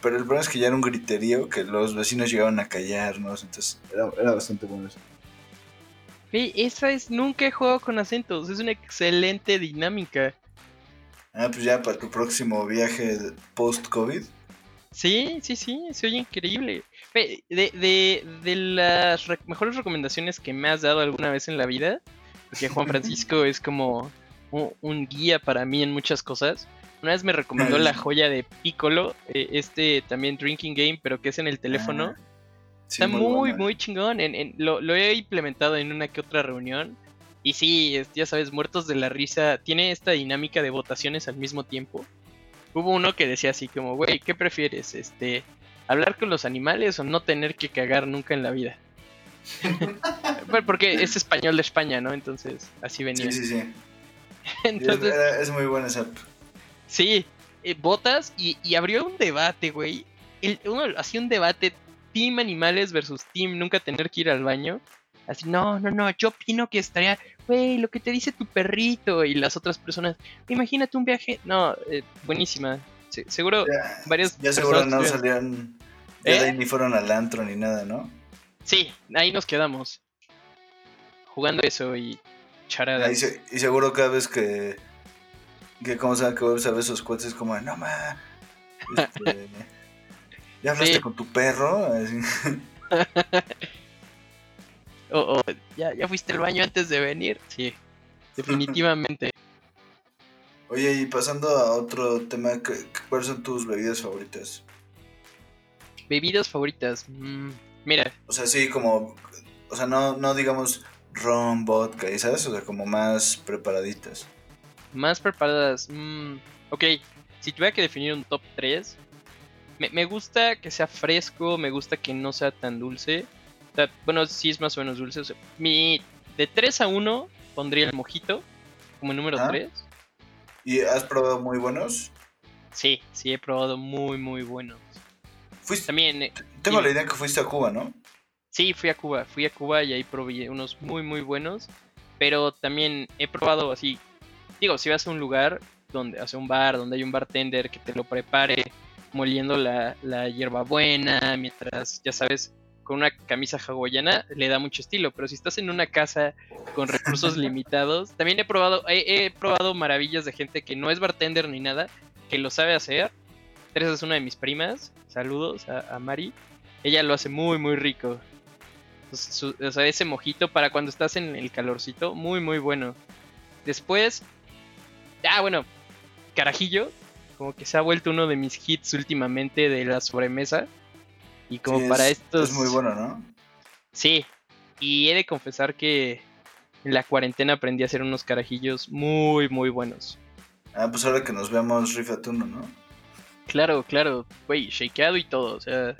[SPEAKER 2] pero el problema es que ya era un griterío que los vecinos llegaban a callarnos, entonces era, bastante bueno eso.
[SPEAKER 1] Esa es, nunca he jugado con acentos, es una excelente dinámica.
[SPEAKER 2] Ah, pues ya para tu próximo viaje post-COVID.
[SPEAKER 1] Sí, sí, sí, se oye increíble. De, de, de las mejores recomendaciones que me has dado alguna vez en la vida, porque Juan [LAUGHS] Francisco es como un, guía para mí en muchas cosas. Una vez me recomendó la joya de Piccolo, eh, este también Drinking Game, pero que es en el teléfono. Ah, Está muy, muy, chingón. En, lo, lo, he implementado en una que otra reunión. Y sí, ya sabes, muertos de la risa. Tiene esta dinámica de votaciones al mismo tiempo hubo uno que decía así como, güey, ¿qué prefieres? Este, hablar con los animales o no tener que cagar nunca en la vida. [LAUGHS] Porque es español de España, ¿no? Entonces, así venía.
[SPEAKER 2] Sí, sí, sí. [LAUGHS] Entonces, es, muy buena esa.
[SPEAKER 1] Sí, eh, botas y, abrió un debate, güey. uno hacía un debate Team Animales versus Team Nunca Tener que ir al baño. Así, no, no, no, yo opino que estaría, güey, lo que te dice tu perrito y las otras personas. Imagínate un viaje. No, eh, buenísima. seguro
[SPEAKER 2] ya,
[SPEAKER 1] varios.
[SPEAKER 2] Ya seguro no salían. Ya de ahí ¿Eh? ni fueron al antro ni nada, ¿no?
[SPEAKER 1] Sí, ahí nos quedamos. Jugando eso y. charada.
[SPEAKER 2] Y, se- y seguro cada vez que. Que como saben que vuelves a ver esos cuates es como, no ma. este, [LAUGHS] ¿Ya hablaste
[SPEAKER 1] Sí.
[SPEAKER 2] con tu perro? Así. [LAUGHS]
[SPEAKER 1] O, o, ¿ya, ¿Ya fuiste al baño antes de venir? Sí, definitivamente. [LAUGHS]
[SPEAKER 2] Oye, y pasando a otro tema, ¿qué- qué- ¿cuáles son tus bebidas favoritas?
[SPEAKER 1] Bebidas favoritas. mm, mira,
[SPEAKER 2] O sea, sí, como. O sea, no, no digamos ron, vodka, y sabes? O sea, como más preparaditas.
[SPEAKER 1] más preparadas. mm, ok, si tuviera que definir un top 3, me, me gusta que sea fresco, me gusta que no sea tan dulce. O sea, bueno, sí es más o menos dulce. o sea, mi, de 3 a 1 pondría el mojito como número
[SPEAKER 2] Ah.
[SPEAKER 1] 3.
[SPEAKER 2] ¿Y has probado muy buenos?
[SPEAKER 1] Sí, sí, he probado muy, muy buenos.
[SPEAKER 2] Fuiste,
[SPEAKER 1] También, eh,
[SPEAKER 2] tengo la idea que fuiste a Cuba, ¿no?
[SPEAKER 1] Sí, fui a Cuba, fui a Cuba y ahí probé unos muy, muy buenos. Pero también he probado así, digo, si vas a un lugar donde, hace un bar, donde hay un bartender que te lo prepare, moliendo la, la hierbabuena, mientras, ya sabes, con una camisa hawaiana, le da mucho estilo. Pero si estás en una casa con recursos [LAUGHS] limitados, también he probado, he, he probado maravillas de gente que no es bartender ni nada, que lo sabe hacer. Teresa es una de mis primas, saludos a, a Mari. Ella lo hace muy, muy rico. Su- o sea, ese mojito para cuando estás en el calorcito, muy, muy bueno. Después, ah, bueno, carajillo, como que se ha vuelto uno de mis hits últimamente de la sobremesa. Y como
[SPEAKER 2] Sí,
[SPEAKER 1] para
[SPEAKER 2] es,
[SPEAKER 1] estos.
[SPEAKER 2] Es muy bueno, ¿no?
[SPEAKER 1] Sí, y he de confesar que en la cuarentena aprendí a hacer unos carajillos muy, muy buenos.
[SPEAKER 2] Ah, pues ahora que nos veamos, rifate uno, ¿no?
[SPEAKER 1] Claro, claro, güey, shakeado y todo, o sea,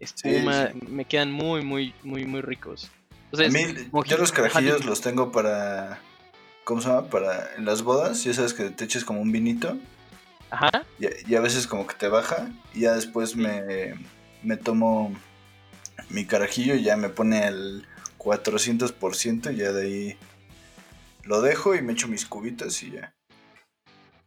[SPEAKER 1] espuma,
[SPEAKER 2] sí.
[SPEAKER 1] me quedan muy, muy, muy, muy ricos.
[SPEAKER 2] A yo los carajillos los tengo para. ¿Cómo se llama? Para. En las bodas, ya sabes que te eches como un vinito.
[SPEAKER 1] Ajá,
[SPEAKER 2] Y, y a veces como que te baja. Y ya después me, me tomo mi carajillo y ya me pone el 400%. Y ya de ahí lo dejo y me echo mis cubitas y ya.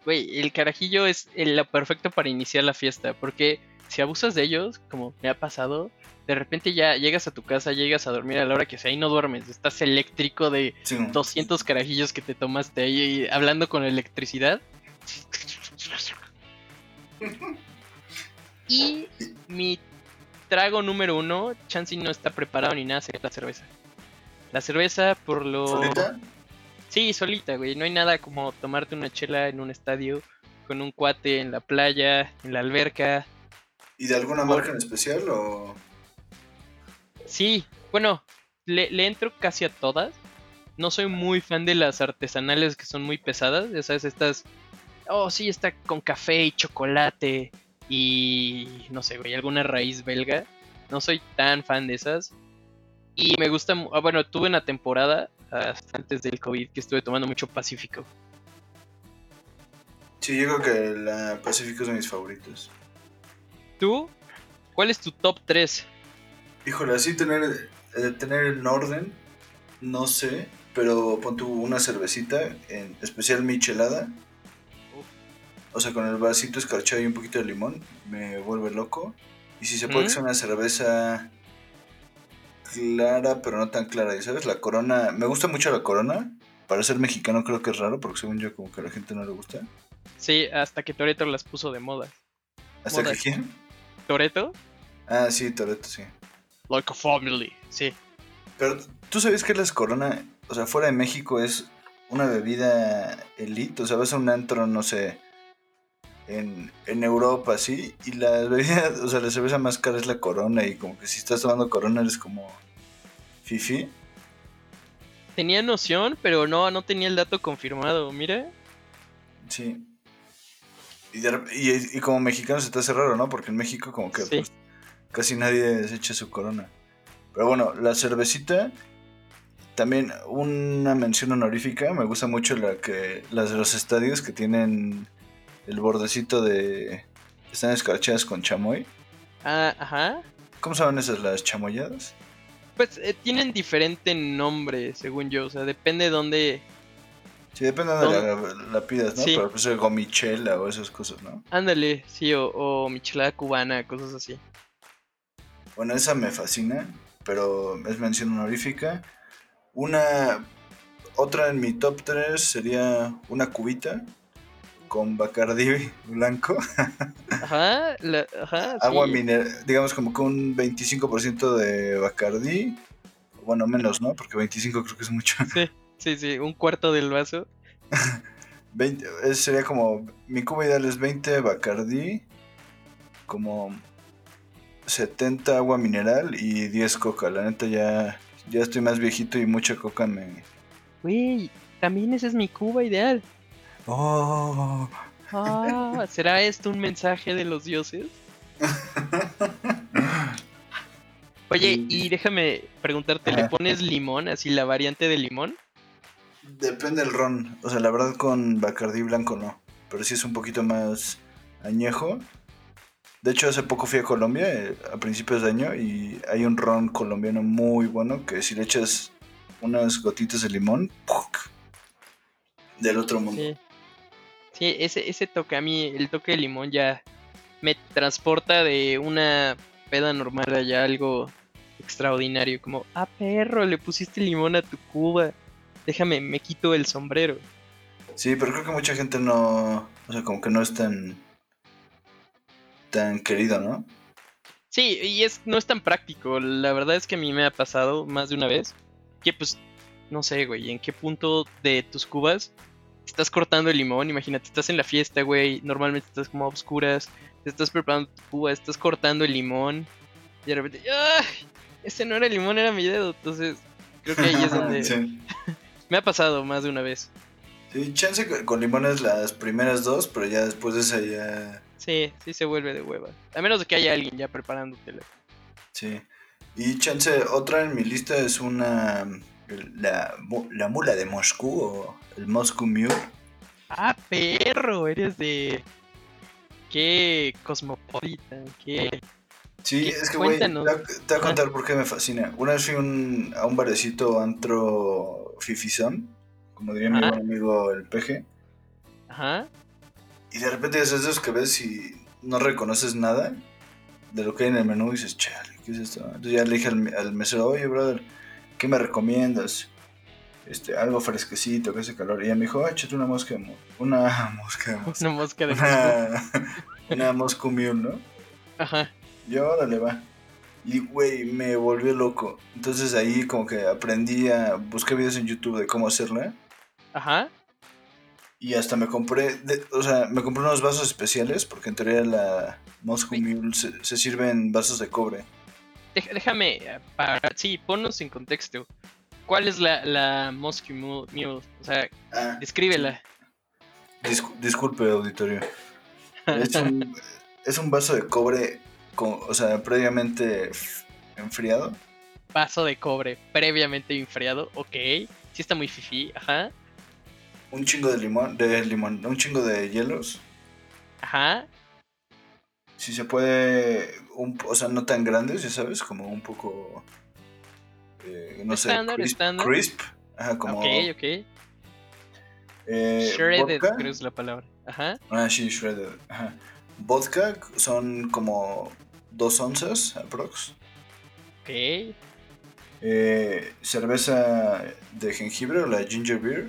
[SPEAKER 1] güey, el carajillo es lo perfecto para iniciar la fiesta, porque si abusas de ellos, como me ha pasado, de repente ya llegas a tu casa, llegas a dormir a la hora que sea y no duermes, estás eléctrico de
[SPEAKER 2] Sí,
[SPEAKER 1] 200 carajillos que te tomaste ahí y hablando con electricidad. Y mi trago número uno, Chansey no está preparado ni nada, sería la cerveza. La cerveza por lo...
[SPEAKER 2] ¿Solita?
[SPEAKER 1] Sí, solita, güey. No hay nada como tomarte una chela en un estadio con un cuate en la playa, en la alberca.
[SPEAKER 2] ¿Y de alguna
[SPEAKER 1] Por-
[SPEAKER 2] marca en especial o.?
[SPEAKER 1] Sí, bueno, le, le entro casi a todas. No soy muy fan de las artesanales que son muy pesadas. Ya sabes, estas. Oh, sí, está con café y chocolate. Y no sé, güey, alguna raíz belga. No soy tan fan de esas. Y me gusta. ah, bueno, tuve una temporada hasta antes del COVID que estuve tomando mucho Pacífico.
[SPEAKER 2] Sí, yo creo que la Pacífico es de mis favoritos.
[SPEAKER 1] ¿Tú? ¿Cuál es tu top 3?
[SPEAKER 2] Híjole, así tener, eh, tener en orden, no sé, pero pon tú una cervecita, en especial michelada. O sea, con el vasito escarchado y un poquito de limón, me vuelve loco. Y si se puede que
[SPEAKER 1] ¿Mm?
[SPEAKER 2] sea una cerveza clara, pero no tan clara. ¿Y sabes? La corona, me gusta mucho la corona. Para ser mexicano creo que es raro, porque según yo como que a la gente no le gusta.
[SPEAKER 1] Sí, hasta que Toreto las puso de moda.
[SPEAKER 2] ¿Hasta
[SPEAKER 1] Moda.
[SPEAKER 2] que quién?
[SPEAKER 1] ¿Toreto?
[SPEAKER 2] Ah, sí, Toreto, sí.
[SPEAKER 1] Like a family. Sí.
[SPEAKER 2] Pero tú sabes que las Corona, o sea, fuera de México es una bebida elite, o sea, vas a un antro, no sé, en, en Europa, sí, y la bebida, [LAUGHS] o sea, la cerveza más cara es la Corona, y como que si estás tomando Corona eres como fifi.
[SPEAKER 1] Tenía noción, pero no, no tenía el dato confirmado. Mira.
[SPEAKER 2] Sí. Y, de rep- y, y como mexicano se te hace raro, ¿no? Porque en México como que
[SPEAKER 1] Sí.
[SPEAKER 2] pues, casi nadie se echa su corona. Pero bueno, la cervecita, también una mención honorífica, me gusta mucho la que las de los estadios que tienen el bordecito de... Están escarchadas con chamoy.
[SPEAKER 1] Ah, ajá.
[SPEAKER 2] ¿Cómo saben esas las chamoyadas?
[SPEAKER 1] Pues eh, tienen diferente nombre, según yo. O sea, depende de dónde.
[SPEAKER 2] Sí, depende de donde la, la pidas, ¿no?
[SPEAKER 1] Sí.
[SPEAKER 2] Pero pues el gomichela o esas cosas, ¿no?
[SPEAKER 1] Ándale, sí, o, o michelada cubana, cosas así.
[SPEAKER 2] Bueno, esa me fascina, pero es mención honorífica. Una, otra en mi top 3 sería una cubita con Bacardi [LAUGHS] blanco.
[SPEAKER 1] Ajá, ajá.
[SPEAKER 2] Agua mineral, digamos como con un 25% de Bacardi. Bueno, menos, ¿no? Porque 25 creo que es mucho.
[SPEAKER 1] Sí, sí, sí, un cuarto del vaso.
[SPEAKER 2] 20, sería como, mi cuba ideal es 20 Bacardi, como 70 agua mineral y 10 coca. La neta ya, ya estoy más viejito y mucha coca me...
[SPEAKER 1] Güey, también esa es mi cuba ideal.
[SPEAKER 2] Oh.
[SPEAKER 1] Ah, [LAUGHS] ¿será esto un mensaje de los dioses? [LAUGHS] Oye, y déjame preguntarte, ¿le pones limón, así la variante de limón?
[SPEAKER 2] Depende del ron. O sea, la verdad con Bacardí blanco no. Pero sí es un poquito más añejo. De hecho, hace poco fui a Colombia, eh, a principios de año, y hay un ron colombiano muy bueno que si le echas unas gotitas de limón, del otro mundo.
[SPEAKER 1] Sí. ese, ese toque, a mí el toque de limón ya me transporta de una peda normal allá algo extraordinario, como, ah, perro, le pusiste limón a tu cuba, déjame, me quito el sombrero.
[SPEAKER 2] Sí, pero creo que mucha gente no, o sea, como que no es tan tan querido, ¿no?
[SPEAKER 1] Sí, y es, no es tan práctico. La verdad es que a mí me ha pasado más de una vez que pues, no sé, güey, en qué punto de tus cubas estás cortando el limón. Imagínate, estás en la fiesta, güey, normalmente estás como a oscuras, te estás preparando tu cuba, estás cortando el limón y de repente, ¡ay! Ese no era el limón, era mi dedo. Entonces, creo que ahí es [LAUGHS] donde... [LAUGHS] me ha pasado más de una vez.
[SPEAKER 2] Sí, chance con limones las primeras dos, pero ya después de esa ya
[SPEAKER 1] Sí, sí se vuelve de hueva. A menos de que haya alguien ya preparándotela.
[SPEAKER 2] Sí. Y chance, otra en mi lista es una. La, la mula de Moscú o el Moscow Mule.
[SPEAKER 1] Ah, perro, eres de. Qué cosmopolita, qué.
[SPEAKER 2] Sí, es que, güey, te, voy a contar por qué me fascina. Una vez fui un, a un barecito antro fifizón, como diría mi buen amigo el peje.
[SPEAKER 1] Ajá.
[SPEAKER 2] Y de repente es esos que ves y no reconoces nada de lo que hay en el menú y dices, chale, ¿qué es esto? Entonces ya le dije al, mesero, oye, brother, ¿qué me recomiendas? Este, algo fresquecito, que hace calor. Y ella me dijo, ah, échate una mosca, una [LAUGHS] mosca,
[SPEAKER 1] una mosca de
[SPEAKER 2] una, [LAUGHS] una mosca mule, ¿no?
[SPEAKER 1] Ajá.
[SPEAKER 2] Yo, órale, va. Y, güey, me volvió loco. Entonces ahí como que aprendí a... Busqué videos en YouTube de cómo hacerla.
[SPEAKER 1] Ajá.
[SPEAKER 2] Y hasta me compré, o sea, me compré unos vasos especiales porque en teoría la Moscow Mule se, sirve en vasos de cobre.
[SPEAKER 1] Déjame, eh, para, sí, ponnos en contexto. ¿Cuál es la, la Moscow Mule? O sea, ah, descríbela.
[SPEAKER 2] disculpe, auditorio. es, un, [LAUGHS] es un vaso de cobre, con, o sea, previamente enfriado.
[SPEAKER 1] Vaso de cobre previamente enfriado, ok. Sí está muy fifi, ajá
[SPEAKER 2] un chingo de limón, de limón, un chingo de hielos.
[SPEAKER 1] Ajá.
[SPEAKER 2] Si se puede, un, o sea, no tan grandes, ya sabes, como un poco, eh, no sé, crisp, crisp. Ajá, como...
[SPEAKER 1] Ok, ok.
[SPEAKER 2] Eh,
[SPEAKER 1] shredded, creo es la palabra. Ajá.
[SPEAKER 2] Ah, sí, shredded. Ajá. Vodka son como dos onzas, aprox.
[SPEAKER 1] Ok.
[SPEAKER 2] Eh, cerveza de jengibre o la ginger beer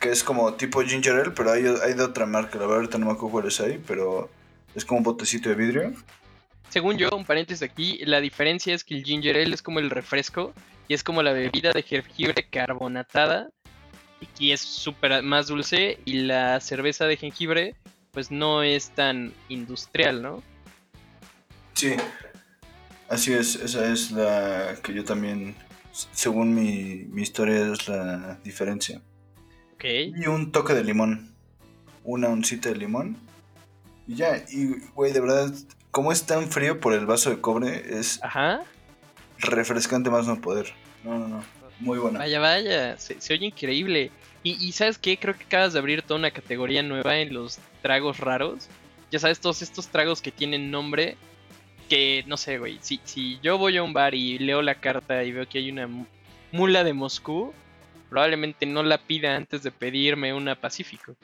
[SPEAKER 2] que es como tipo ginger ale, pero hay, hay de otra marca, la verdad ahorita no me acuerdo cuál es ahí, pero es como un botecito de vidrio.
[SPEAKER 1] Según yo, un paréntesis aquí, la diferencia es que el ginger ale es como el refresco y es como la bebida de jengibre carbonatada y es súper más dulce y la cerveza de jengibre pues no es tan industrial, ¿no?
[SPEAKER 2] Sí, así es, esa es la que yo también, según mi, mi historia, es la diferencia. Y un toque de limón. Una oncita de limón. Y ya, y güey, de verdad, como es tan frío por el vaso de cobre, es
[SPEAKER 1] Ajá.
[SPEAKER 2] refrescante más no poder. No, no, no. Muy buena.
[SPEAKER 1] Vaya, vaya, se, oye increíble. Y, ¿sabes qué? Creo que acabas de abrir toda una categoría nueva en los tragos raros. Ya sabes, todos estos tragos que tienen nombre. Que, no sé, güey. Si, si yo voy a un bar y leo la carta y veo que hay una mula de Moscú, probablemente no la pida antes de pedirme una Pacífico.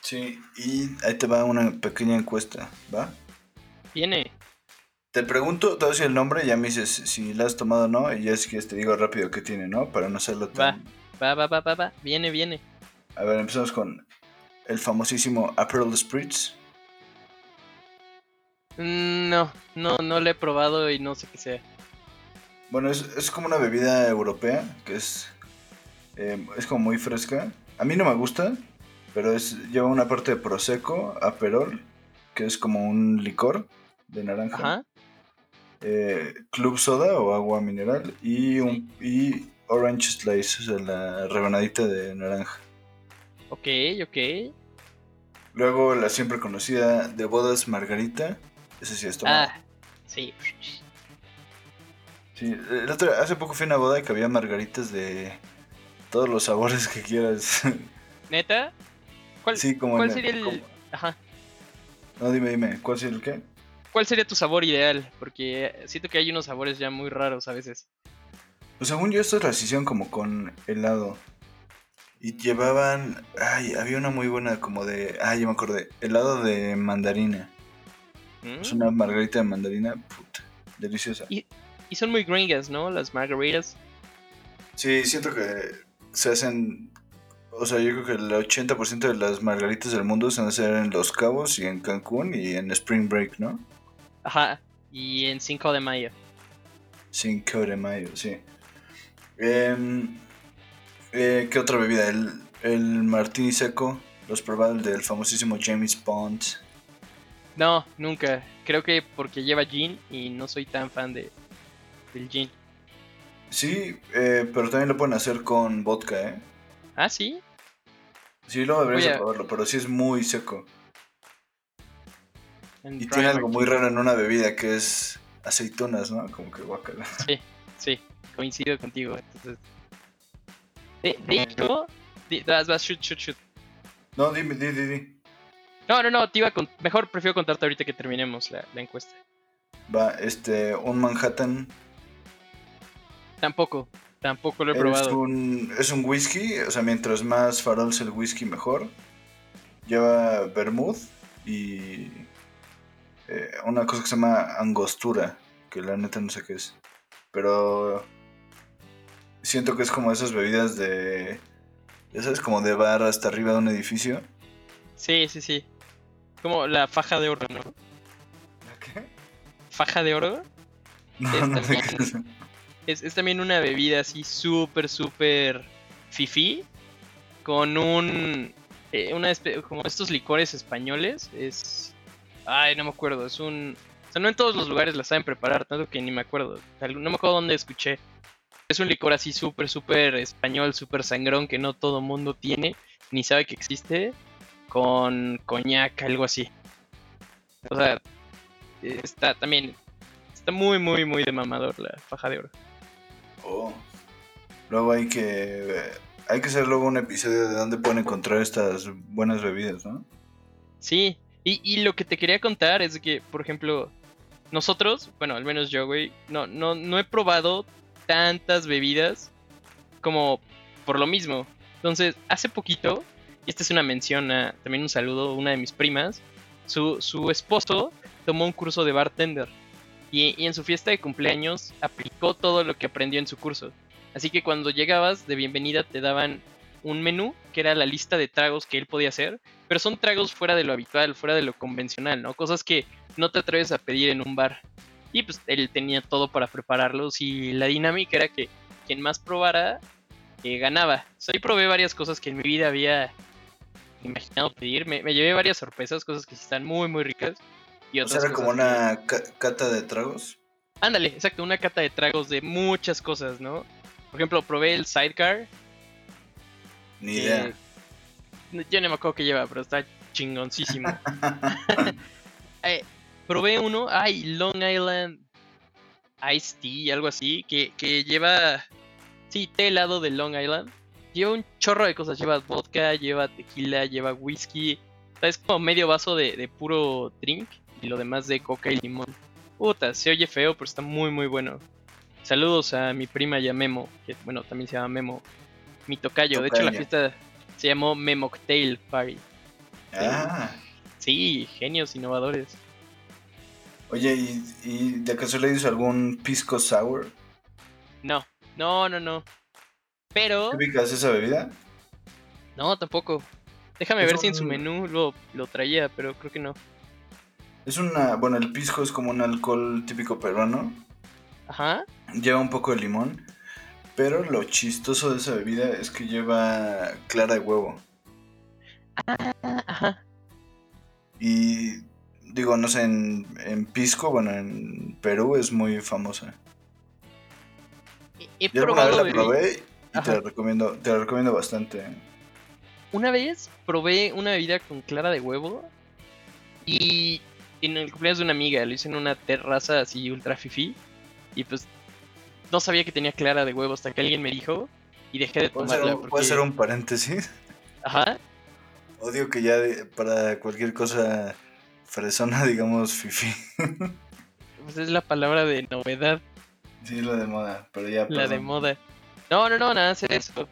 [SPEAKER 2] Sí, y ahí te va una pequeña encuesta, ¿va?
[SPEAKER 1] Viene.
[SPEAKER 2] te pregunto, te decir el nombre y ya me dices si la has tomado o no. Y ya es que te digo rápido qué tiene, ¿no? Para no hacerlo tan.
[SPEAKER 1] Va, va, va, va, va. Viene, viene.
[SPEAKER 2] A ver, empezamos con el famosísimo Aperol Spritz.
[SPEAKER 1] Mm, no, no, no lo he probado y no sé qué sea.
[SPEAKER 2] Bueno, es, como una bebida europea que es, em, es como muy fresca. A mí no me gusta, pero es, lleva una parte de Prosecco, Aperol, que es como un licor de naranja. Ajá. Eh, Club Soda o agua mineral y, un, y Orange Slice, o sea, la rebanadita de naranja.
[SPEAKER 1] Ok, ok.
[SPEAKER 2] Luego la siempre conocida de bodas Margarita. Ese sí es tomado. Ah,
[SPEAKER 1] sí.
[SPEAKER 2] Sí, hace poco fui a una boda y que había margaritas de todos los sabores que quieras. [LAUGHS]
[SPEAKER 1] ¿Neta? ¿Cuál, sí, como ¿cuál sería el...? Ajá.
[SPEAKER 2] No, dime, dime, ¿cuál sería el qué?
[SPEAKER 1] ¿Cuál sería tu sabor ideal? Porque siento que hay unos sabores ya muy raros a veces.
[SPEAKER 2] Pues según yo, esto es la decisión como con helado. Y llevaban. Ay, había una muy buena como de. Ay, yo me acordé. Helado de mandarina. Es una margarita de mandarina. Puta. Deliciosa.
[SPEAKER 1] Y, y son muy gringas, ¿no? Las margaritas.
[SPEAKER 2] Sí, siento que se hacen. O sea, yo creo que el 80% de las margaritas del mundo se van a hacer en Los Cabos y en Cancún y en Spring Break, ¿no?
[SPEAKER 1] Ajá. Y en 5 de mayo.
[SPEAKER 2] 5 de mayo, sí. Eh, eh, ¿Qué otra bebida? El, el martini seco. ¿Los probados del famosísimo James Bond?
[SPEAKER 1] No, nunca. Creo que porque lleva gin y no soy tan fan de, del gin.
[SPEAKER 2] Sí, eh, pero también lo pueden hacer con vodka, ¿eh?
[SPEAKER 1] Ah, sí.
[SPEAKER 2] Sí, lo deberías probarlo, pero sí es muy seco. y tiene algo muy raro en una bebida que es aceitunas, ¿no? Como que guacala. [LAUGHS]
[SPEAKER 1] Sí, sí coincido contigo. Entonces, de, de hecho, shoot, shoot, shoot.
[SPEAKER 2] No, dime, di, di, di.
[SPEAKER 1] No, no, no, te iba a mejor prefiero contarte ahorita que terminemos la, la encuesta.
[SPEAKER 2] Va, este, un Manhattan.
[SPEAKER 1] Tampoco, tampoco lo he probado.
[SPEAKER 2] Es un, es un whisky, o sea, mientras más farol sea el whisky, mejor. Lleva vermouth y eh, una cosa que se llama angostura, que la neta no sé qué es. Pero siento que es como esas bebidas de. Ya sabes, como de bar hasta arriba de un edificio.
[SPEAKER 1] Sí, sí, sí. Como la faja de oro, ¿no?
[SPEAKER 2] ¿La qué?
[SPEAKER 1] ¿Faja de oro?
[SPEAKER 2] No, es, no también,
[SPEAKER 1] es, es, también una bebida así súper, súper fifi. Con un. Eh, una como estos licores españoles. Es. Ay, no me acuerdo. Es un. O sea, no en todos los lugares la saben preparar, tanto que ni me acuerdo. No me acuerdo dónde escuché es un licor así súper, súper español, súper sangrón que no todo mundo tiene, ni sabe que existe, con coñac, algo así. O sea, está también, está muy, muy, muy de mamador la faja de oro.
[SPEAKER 2] Oh. Luego hay que, hay que hacer luego un episodio de dónde pueden encontrar estas buenas bebidas, ¿no?
[SPEAKER 1] Sí, y, y lo que te quería contar es que, por ejemplo, nosotros, bueno, al menos yo, güey, no, no, no he probado tantas bebidas como por lo mismo. Entonces, hace poquito, y esta es una mención, a, también un saludo, una de mis primas, su, su esposo tomó un curso de bartender y, y, en su fiesta de cumpleaños aplicó todo lo que aprendió en su curso. Así que cuando llegabas de bienvenida te daban un menú que era la lista de tragos que él podía hacer, pero son tragos fuera de lo habitual, fuera de lo convencional, ¿no? Cosas que no te atreves a pedir en un bar. Y pues él tenía todo para prepararlos y la dinámica era que quien más probara eh, ganaba. O probé varias cosas que en mi vida había imaginado pedir. Me, llevé varias sorpresas, cosas que están muy, muy ricas.
[SPEAKER 2] Y otras o era como una cata de tragos.
[SPEAKER 1] Ándale, exacto, una cata de tragos de muchas cosas, ¿no? Por ejemplo, probé el sidecar.
[SPEAKER 2] Ni idea.
[SPEAKER 1] yo no me acuerdo qué lleva, pero está chingoncísimo. [LAUGHS] eh, probé uno, ay, Long Island Ice Tea, algo así, que, que lleva, sí, té helado de Long Island. Lleva un chorro de cosas, lleva vodka, lleva tequila, lleva whisky. Es como medio vaso de, puro drink y lo demás de coca y limón. Puta, se oye feo, pero está muy, muy bueno. Saludos a mi prima y a Memo, que bueno, también se llama Memo. Mi tocayo. De hecho, la fiesta se llamó Memocktail Party.
[SPEAKER 2] Ah.
[SPEAKER 1] Sí, genios innovadores.
[SPEAKER 2] Oye, ¿y, y de acaso le hizo algún pisco sour?
[SPEAKER 1] No, no, no, no. Pero.
[SPEAKER 2] ¿Qué ubicas esa bebida?
[SPEAKER 1] No, tampoco. Déjame
[SPEAKER 2] Es
[SPEAKER 1] ver si en su menú lo, lo traía, pero creo que no.
[SPEAKER 2] Es una. Bueno, el pisco es como un alcohol típico peruano.
[SPEAKER 1] Ajá.
[SPEAKER 2] Lleva un poco de limón. Pero lo chistoso de esa bebida es que lleva clara de huevo.
[SPEAKER 1] Ah, ajá.
[SPEAKER 2] Y digo, no sé, en, en Pisco, bueno, en Perú es muy famosa.
[SPEAKER 1] He, he
[SPEAKER 2] Yo
[SPEAKER 1] probado
[SPEAKER 2] la probé y te la recomiendo, te la recomiendo bastante.
[SPEAKER 1] Una vez probé una bebida con clara de huevo y en el cumpleaños de una amiga lo hice en una terraza así ultra fifi y pues no sabía que tenía clara de huevo hasta que alguien me dijo y dejé de
[SPEAKER 2] ¿Puedo hacer,
[SPEAKER 1] tomarla
[SPEAKER 2] un,
[SPEAKER 1] porque...
[SPEAKER 2] puedo hacer un paréntesis?
[SPEAKER 1] Ajá.
[SPEAKER 2] Odio que ya de- para cualquier cosa fresona, digamos, fifi.
[SPEAKER 1] Pues es la palabra de novedad,
[SPEAKER 2] Sí, la de moda, pero ya.
[SPEAKER 1] la de moda. No, no, no, nada, hacer eso.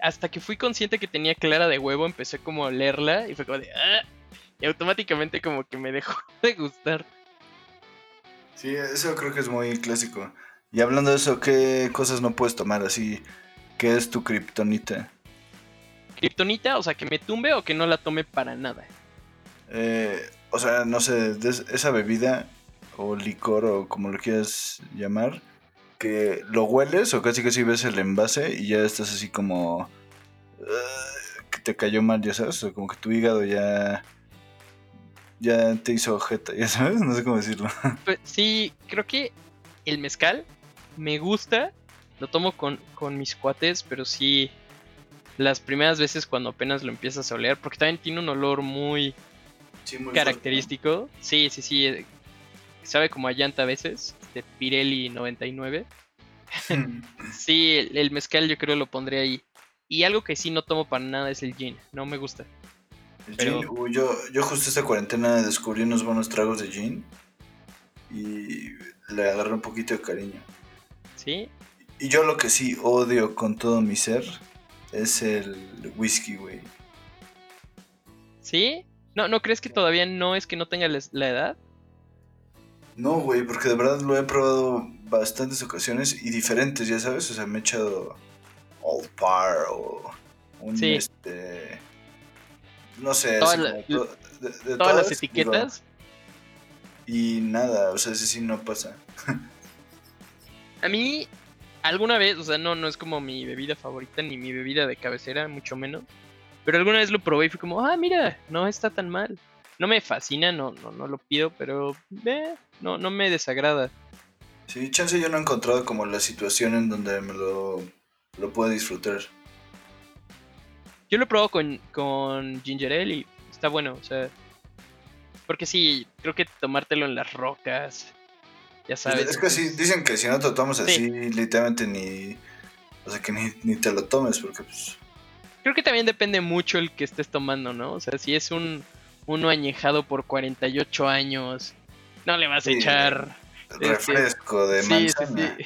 [SPEAKER 1] Hasta que fui consciente que tenía clara de huevo, empecé como a leerla y fue como de... "Ah", Y automáticamente como que me dejó [LAUGHS] de gustar.
[SPEAKER 2] Sí, eso creo que es muy clásico. Y hablando de eso, ¿qué cosas no puedes tomar así? ¿Qué es tu kriptonita?
[SPEAKER 1] Kryptonita, o sea, que me tumbe o que no la tome para nada.
[SPEAKER 2] Eh, o sea, no sé, esa bebida o licor o como lo quieras llamar, que lo hueles o casi casi ves el envase y ya estás así como... "Ah", que te cayó mal, ya sabes, o como que tu hígado ya... Ya te hizo ojeta, ya sabes, no sé cómo decirlo. [LAUGHS]
[SPEAKER 1] Pues, sí, creo que el mezcal me gusta. Lo tomo con, con mis cuates, pero sí. Las primeras veces cuando apenas lo empiezas a oler, porque también tiene un olor muy
[SPEAKER 2] Sí, muy
[SPEAKER 1] característico. Sí, sí, sí. eh, Sabe como a llanta a veces, de Pirelli 99.
[SPEAKER 2] fuerte. [LAUGHS]
[SPEAKER 1] Sí, el, el mezcal yo creo lo pondré ahí. Y algo que sí no tomo para nada es el gin, no me gusta.
[SPEAKER 2] El
[SPEAKER 1] Pero-
[SPEAKER 2] gin, uy, yo, yo justo esta cuarentena descubrí unos buenos tragos de gin y le agarré un poquito de cariño.
[SPEAKER 1] ¿Sí?
[SPEAKER 2] Y yo lo que sí odio con todo mi ser es el whisky, güey.
[SPEAKER 1] ¿Sí? ¿No, ¿No crees que todavía no es que no tenga la edad?
[SPEAKER 2] No, güey, porque de verdad lo he probado bastantes ocasiones y diferentes, ya sabes. O sea, me he echado Old Par o un
[SPEAKER 1] Sí.
[SPEAKER 2] este. No sé,
[SPEAKER 1] Toda
[SPEAKER 2] así
[SPEAKER 1] la-
[SPEAKER 2] to- de- de
[SPEAKER 1] Todas
[SPEAKER 2] todas,
[SPEAKER 1] las
[SPEAKER 2] digo,
[SPEAKER 1] etiquetas.
[SPEAKER 2] y nada, o sea, ese sí no pasa.
[SPEAKER 1] A mí, alguna vez, o sea, no, no es como mi bebida favorita ni mi bebida de cabecera, mucho menos. Pero alguna vez lo probé y fue como, ah, mira, no está tan mal. No me fascina, no, no, no lo pido, pero eh, no, no me desagrada.
[SPEAKER 2] Sí, chance yo no he encontrado como la situación en donde me lo, lo pueda disfrutar.
[SPEAKER 1] Yo lo he probado con, con ginger ale y está bueno, o sea. Porque sí, creo que tomártelo en las rocas, ya sabes.
[SPEAKER 2] es que sí, dicen que si no te lo tomas así,
[SPEAKER 1] Sí.
[SPEAKER 2] literalmente ni. O sea, que ni, ni te lo tomes, porque pues.
[SPEAKER 1] Creo que también depende mucho el que estés tomando, ¿no? O sea, si es un uno añejado por 48 años, no le vas a echar Este,
[SPEAKER 2] Refresco de manzana.
[SPEAKER 1] sí,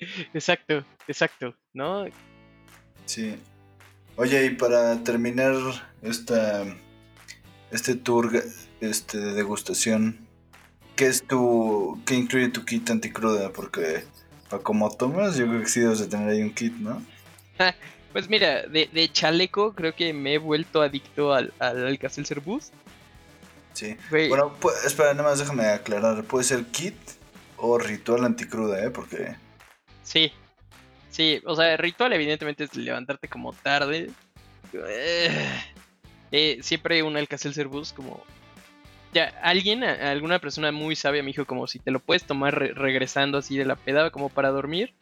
[SPEAKER 1] sí. [LAUGHS] exacto, exacto, ¿no?
[SPEAKER 2] Sí. Oye, y para terminar esta este tour este de degustación, ¿qué es tu qué incluye tu kit anticruda? Porque para como tomas, yo creo que sí debes de tener ahí un kit, ¿no? [LAUGHS]
[SPEAKER 1] Pues mira, de, de chaleco creo que me he vuelto adicto al, al Alka-Seltzer Boost.
[SPEAKER 2] Sí. Bueno, pu- espera, nada más déjame aclarar, puede ser kit o ritual anticruda, ¿eh? Porque
[SPEAKER 1] Sí, sí, o sea, ritual evidentemente es levantarte como tarde. Eh, siempre un Alka-Seltzer Boost como... Ya, alguien, a- alguna persona muy sabia me dijo como si te lo puedes tomar re- regresando así de la peda como para dormir.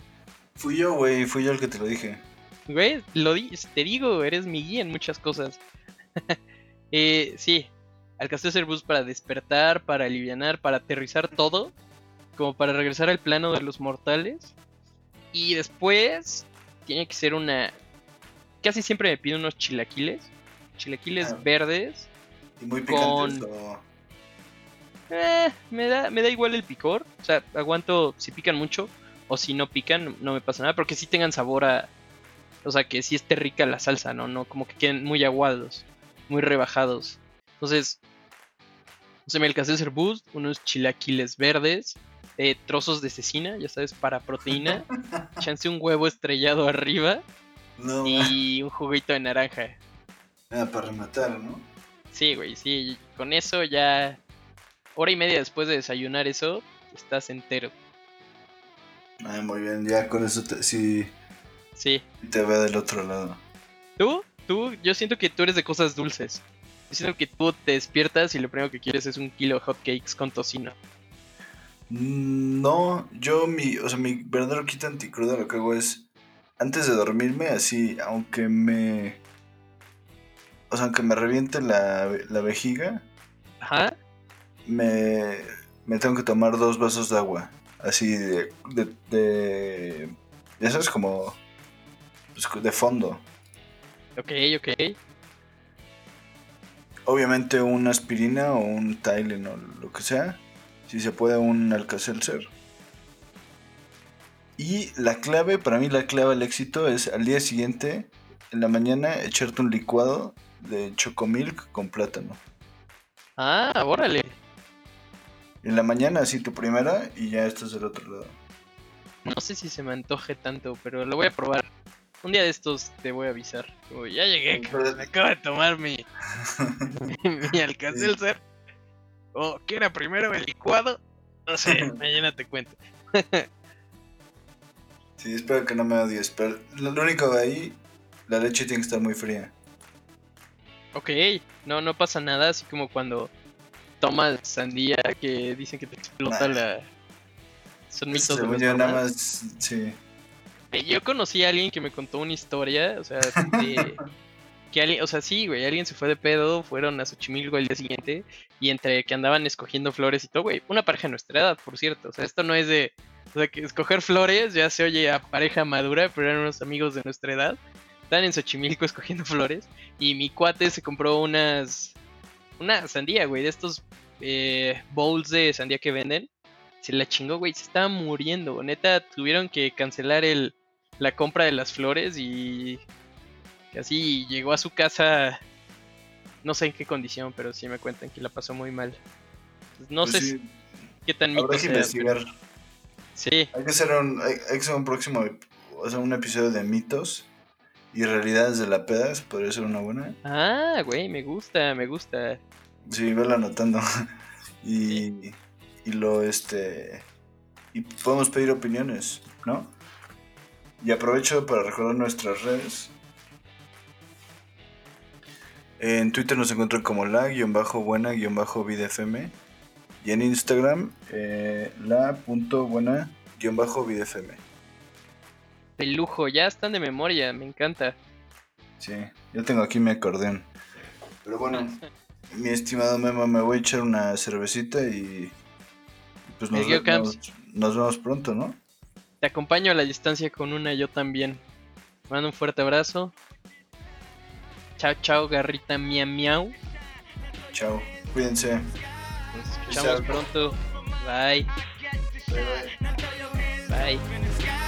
[SPEAKER 2] fui yo, güey, fui yo el que te lo dije.
[SPEAKER 1] Güey, lo di- te digo, eres mi guía en muchas cosas. [LAUGHS] eh, sí, Alka-Seltzer Boost para despertar, para alivianar, para aterrizar todo, como para regresar al plano de los mortales. Y después tiene que ser una... Casi siempre me pido unos chilaquiles, chilaquiles
[SPEAKER 2] Ah.
[SPEAKER 1] verdes.
[SPEAKER 2] Y muy picantes
[SPEAKER 1] Con-
[SPEAKER 2] o-
[SPEAKER 1] Eh, me da, me da igual el picor, o sea, aguanto si pican mucho o si no pican, no me pasa nada, porque si tengan sabor a... O sea, que sí esté rica la salsa, ¿no? No como que queden muy aguados, muy rebajados. Entonces, se me Alka-Seltzer Boost, unos chilaquiles verdes, eh, trozos de cecina, ya sabes, para proteína, [LAUGHS] chance un huevo estrellado arriba
[SPEAKER 2] No,
[SPEAKER 1] y un juguito de naranja.
[SPEAKER 2] nada para rematar, ¿no?
[SPEAKER 1] Sí, güey, sí, con eso ya hora y media después de desayunar eso, estás entero.
[SPEAKER 2] Ah, muy bien, ya con eso te, sí
[SPEAKER 1] Sí.
[SPEAKER 2] te veo del otro lado.
[SPEAKER 1] ¿Tú? Tú, yo siento que tú eres de cosas dulces. Yo siento que tú te despiertas y lo primero que quieres es un kilo de hotcakes con tocino.
[SPEAKER 2] Mm, No, yo mi, o sea, mi verdadero kit anticruda lo que hago es antes de dormirme, así, aunque me, o sea, aunque me reviente la, la vejiga,
[SPEAKER 1] Ajá.
[SPEAKER 2] me, me tengo que tomar dos vasos de agua, así de, de, de ya sabes, como pues, de fondo.
[SPEAKER 1] Ok, ok.
[SPEAKER 2] Obviamente una aspirina o un Tylenol o lo que sea. Si se puede un Alka-Seltzer. Y la clave, para mí la clave al éxito es al día siguiente, en la mañana, echarte un licuado de chocomilk con plátano.
[SPEAKER 1] Ah, órale.
[SPEAKER 2] En la mañana así tu primera y ya estás del otro lado.
[SPEAKER 1] No sé si se me antoje tanto, pero lo voy a probar. Un día de estos te voy a avisar. Como, ya llegué, cabrón, me acabo de tomar mi, [LAUGHS] mi Alka-Seltzer. O ¿qué era primero el licuado? No sé, [LAUGHS] mañana te cuento. [LAUGHS]
[SPEAKER 2] Sí, espero que no me odies, pero lo único de ahí, la leche tiene que estar muy fría.
[SPEAKER 1] Ok, no, no pasa nada, así como cuando tomas sandía que dicen que te explota
[SPEAKER 2] Nah.
[SPEAKER 1] la... Son mitos de
[SPEAKER 2] Según yo, nada más, sí. [LAUGHS]
[SPEAKER 1] Yo conocí a alguien que me contó una historia, o sea, que alguien, o sea, sí, güey, alguien se fue de pedo, fueron a Xochimilco el día siguiente, y entre que andaban escogiendo flores y todo, güey, una pareja de nuestra edad, por cierto, o sea, esto no es de, o sea, que escoger flores ya se oye a pareja madura, pero eran unos amigos de nuestra edad, estaban en Xochimilco [LAUGHS] escogiendo flores, y mi cuate se compró unas, una sandía, güey, de estos eh, bowls de sandía que venden, se la chingó, güey, se estaba muriendo, neta, tuvieron que cancelar el la compra de las flores y casi llegó a su casa, no sé en qué condición, pero sí me cuentan que la pasó muy mal. Pues No
[SPEAKER 2] Pues
[SPEAKER 1] sé
[SPEAKER 2] sí,
[SPEAKER 1] si- qué tan mito
[SPEAKER 2] que investigar.
[SPEAKER 1] pero- Sí,
[SPEAKER 2] Hay que hacer un, hay, hay que hacer un próximo, o sea, un episodio de mitos y realidades de la pedas, podría ser una buena.
[SPEAKER 1] ah, güey, me gusta, me gusta.
[SPEAKER 2] Sí, vela anotando. [LAUGHS] y, y lo, este, y podemos pedir opiniones, ¿no? Y aprovecho para recordar nuestras redes. En Twitter nos encuentran como la-buena-vidfm y en Instagram eh, la.buena-vidfm.
[SPEAKER 1] De lujo, ya están de memoria, me encanta.
[SPEAKER 2] Sí, yo tengo aquí mi acordeón. Pero bueno, [LAUGHS] mi estimado Memo, me voy a echar una cervecita y pues nos vemos pronto, ¿no?
[SPEAKER 1] Te acompaño a la distancia con una, yo también. Te mando un fuerte abrazo. Chao, chao, garrita miau miau.
[SPEAKER 2] Chao, cuídense.
[SPEAKER 1] Nos escuchamos pronto. Bye,
[SPEAKER 2] Bye, bye.
[SPEAKER 1] bye.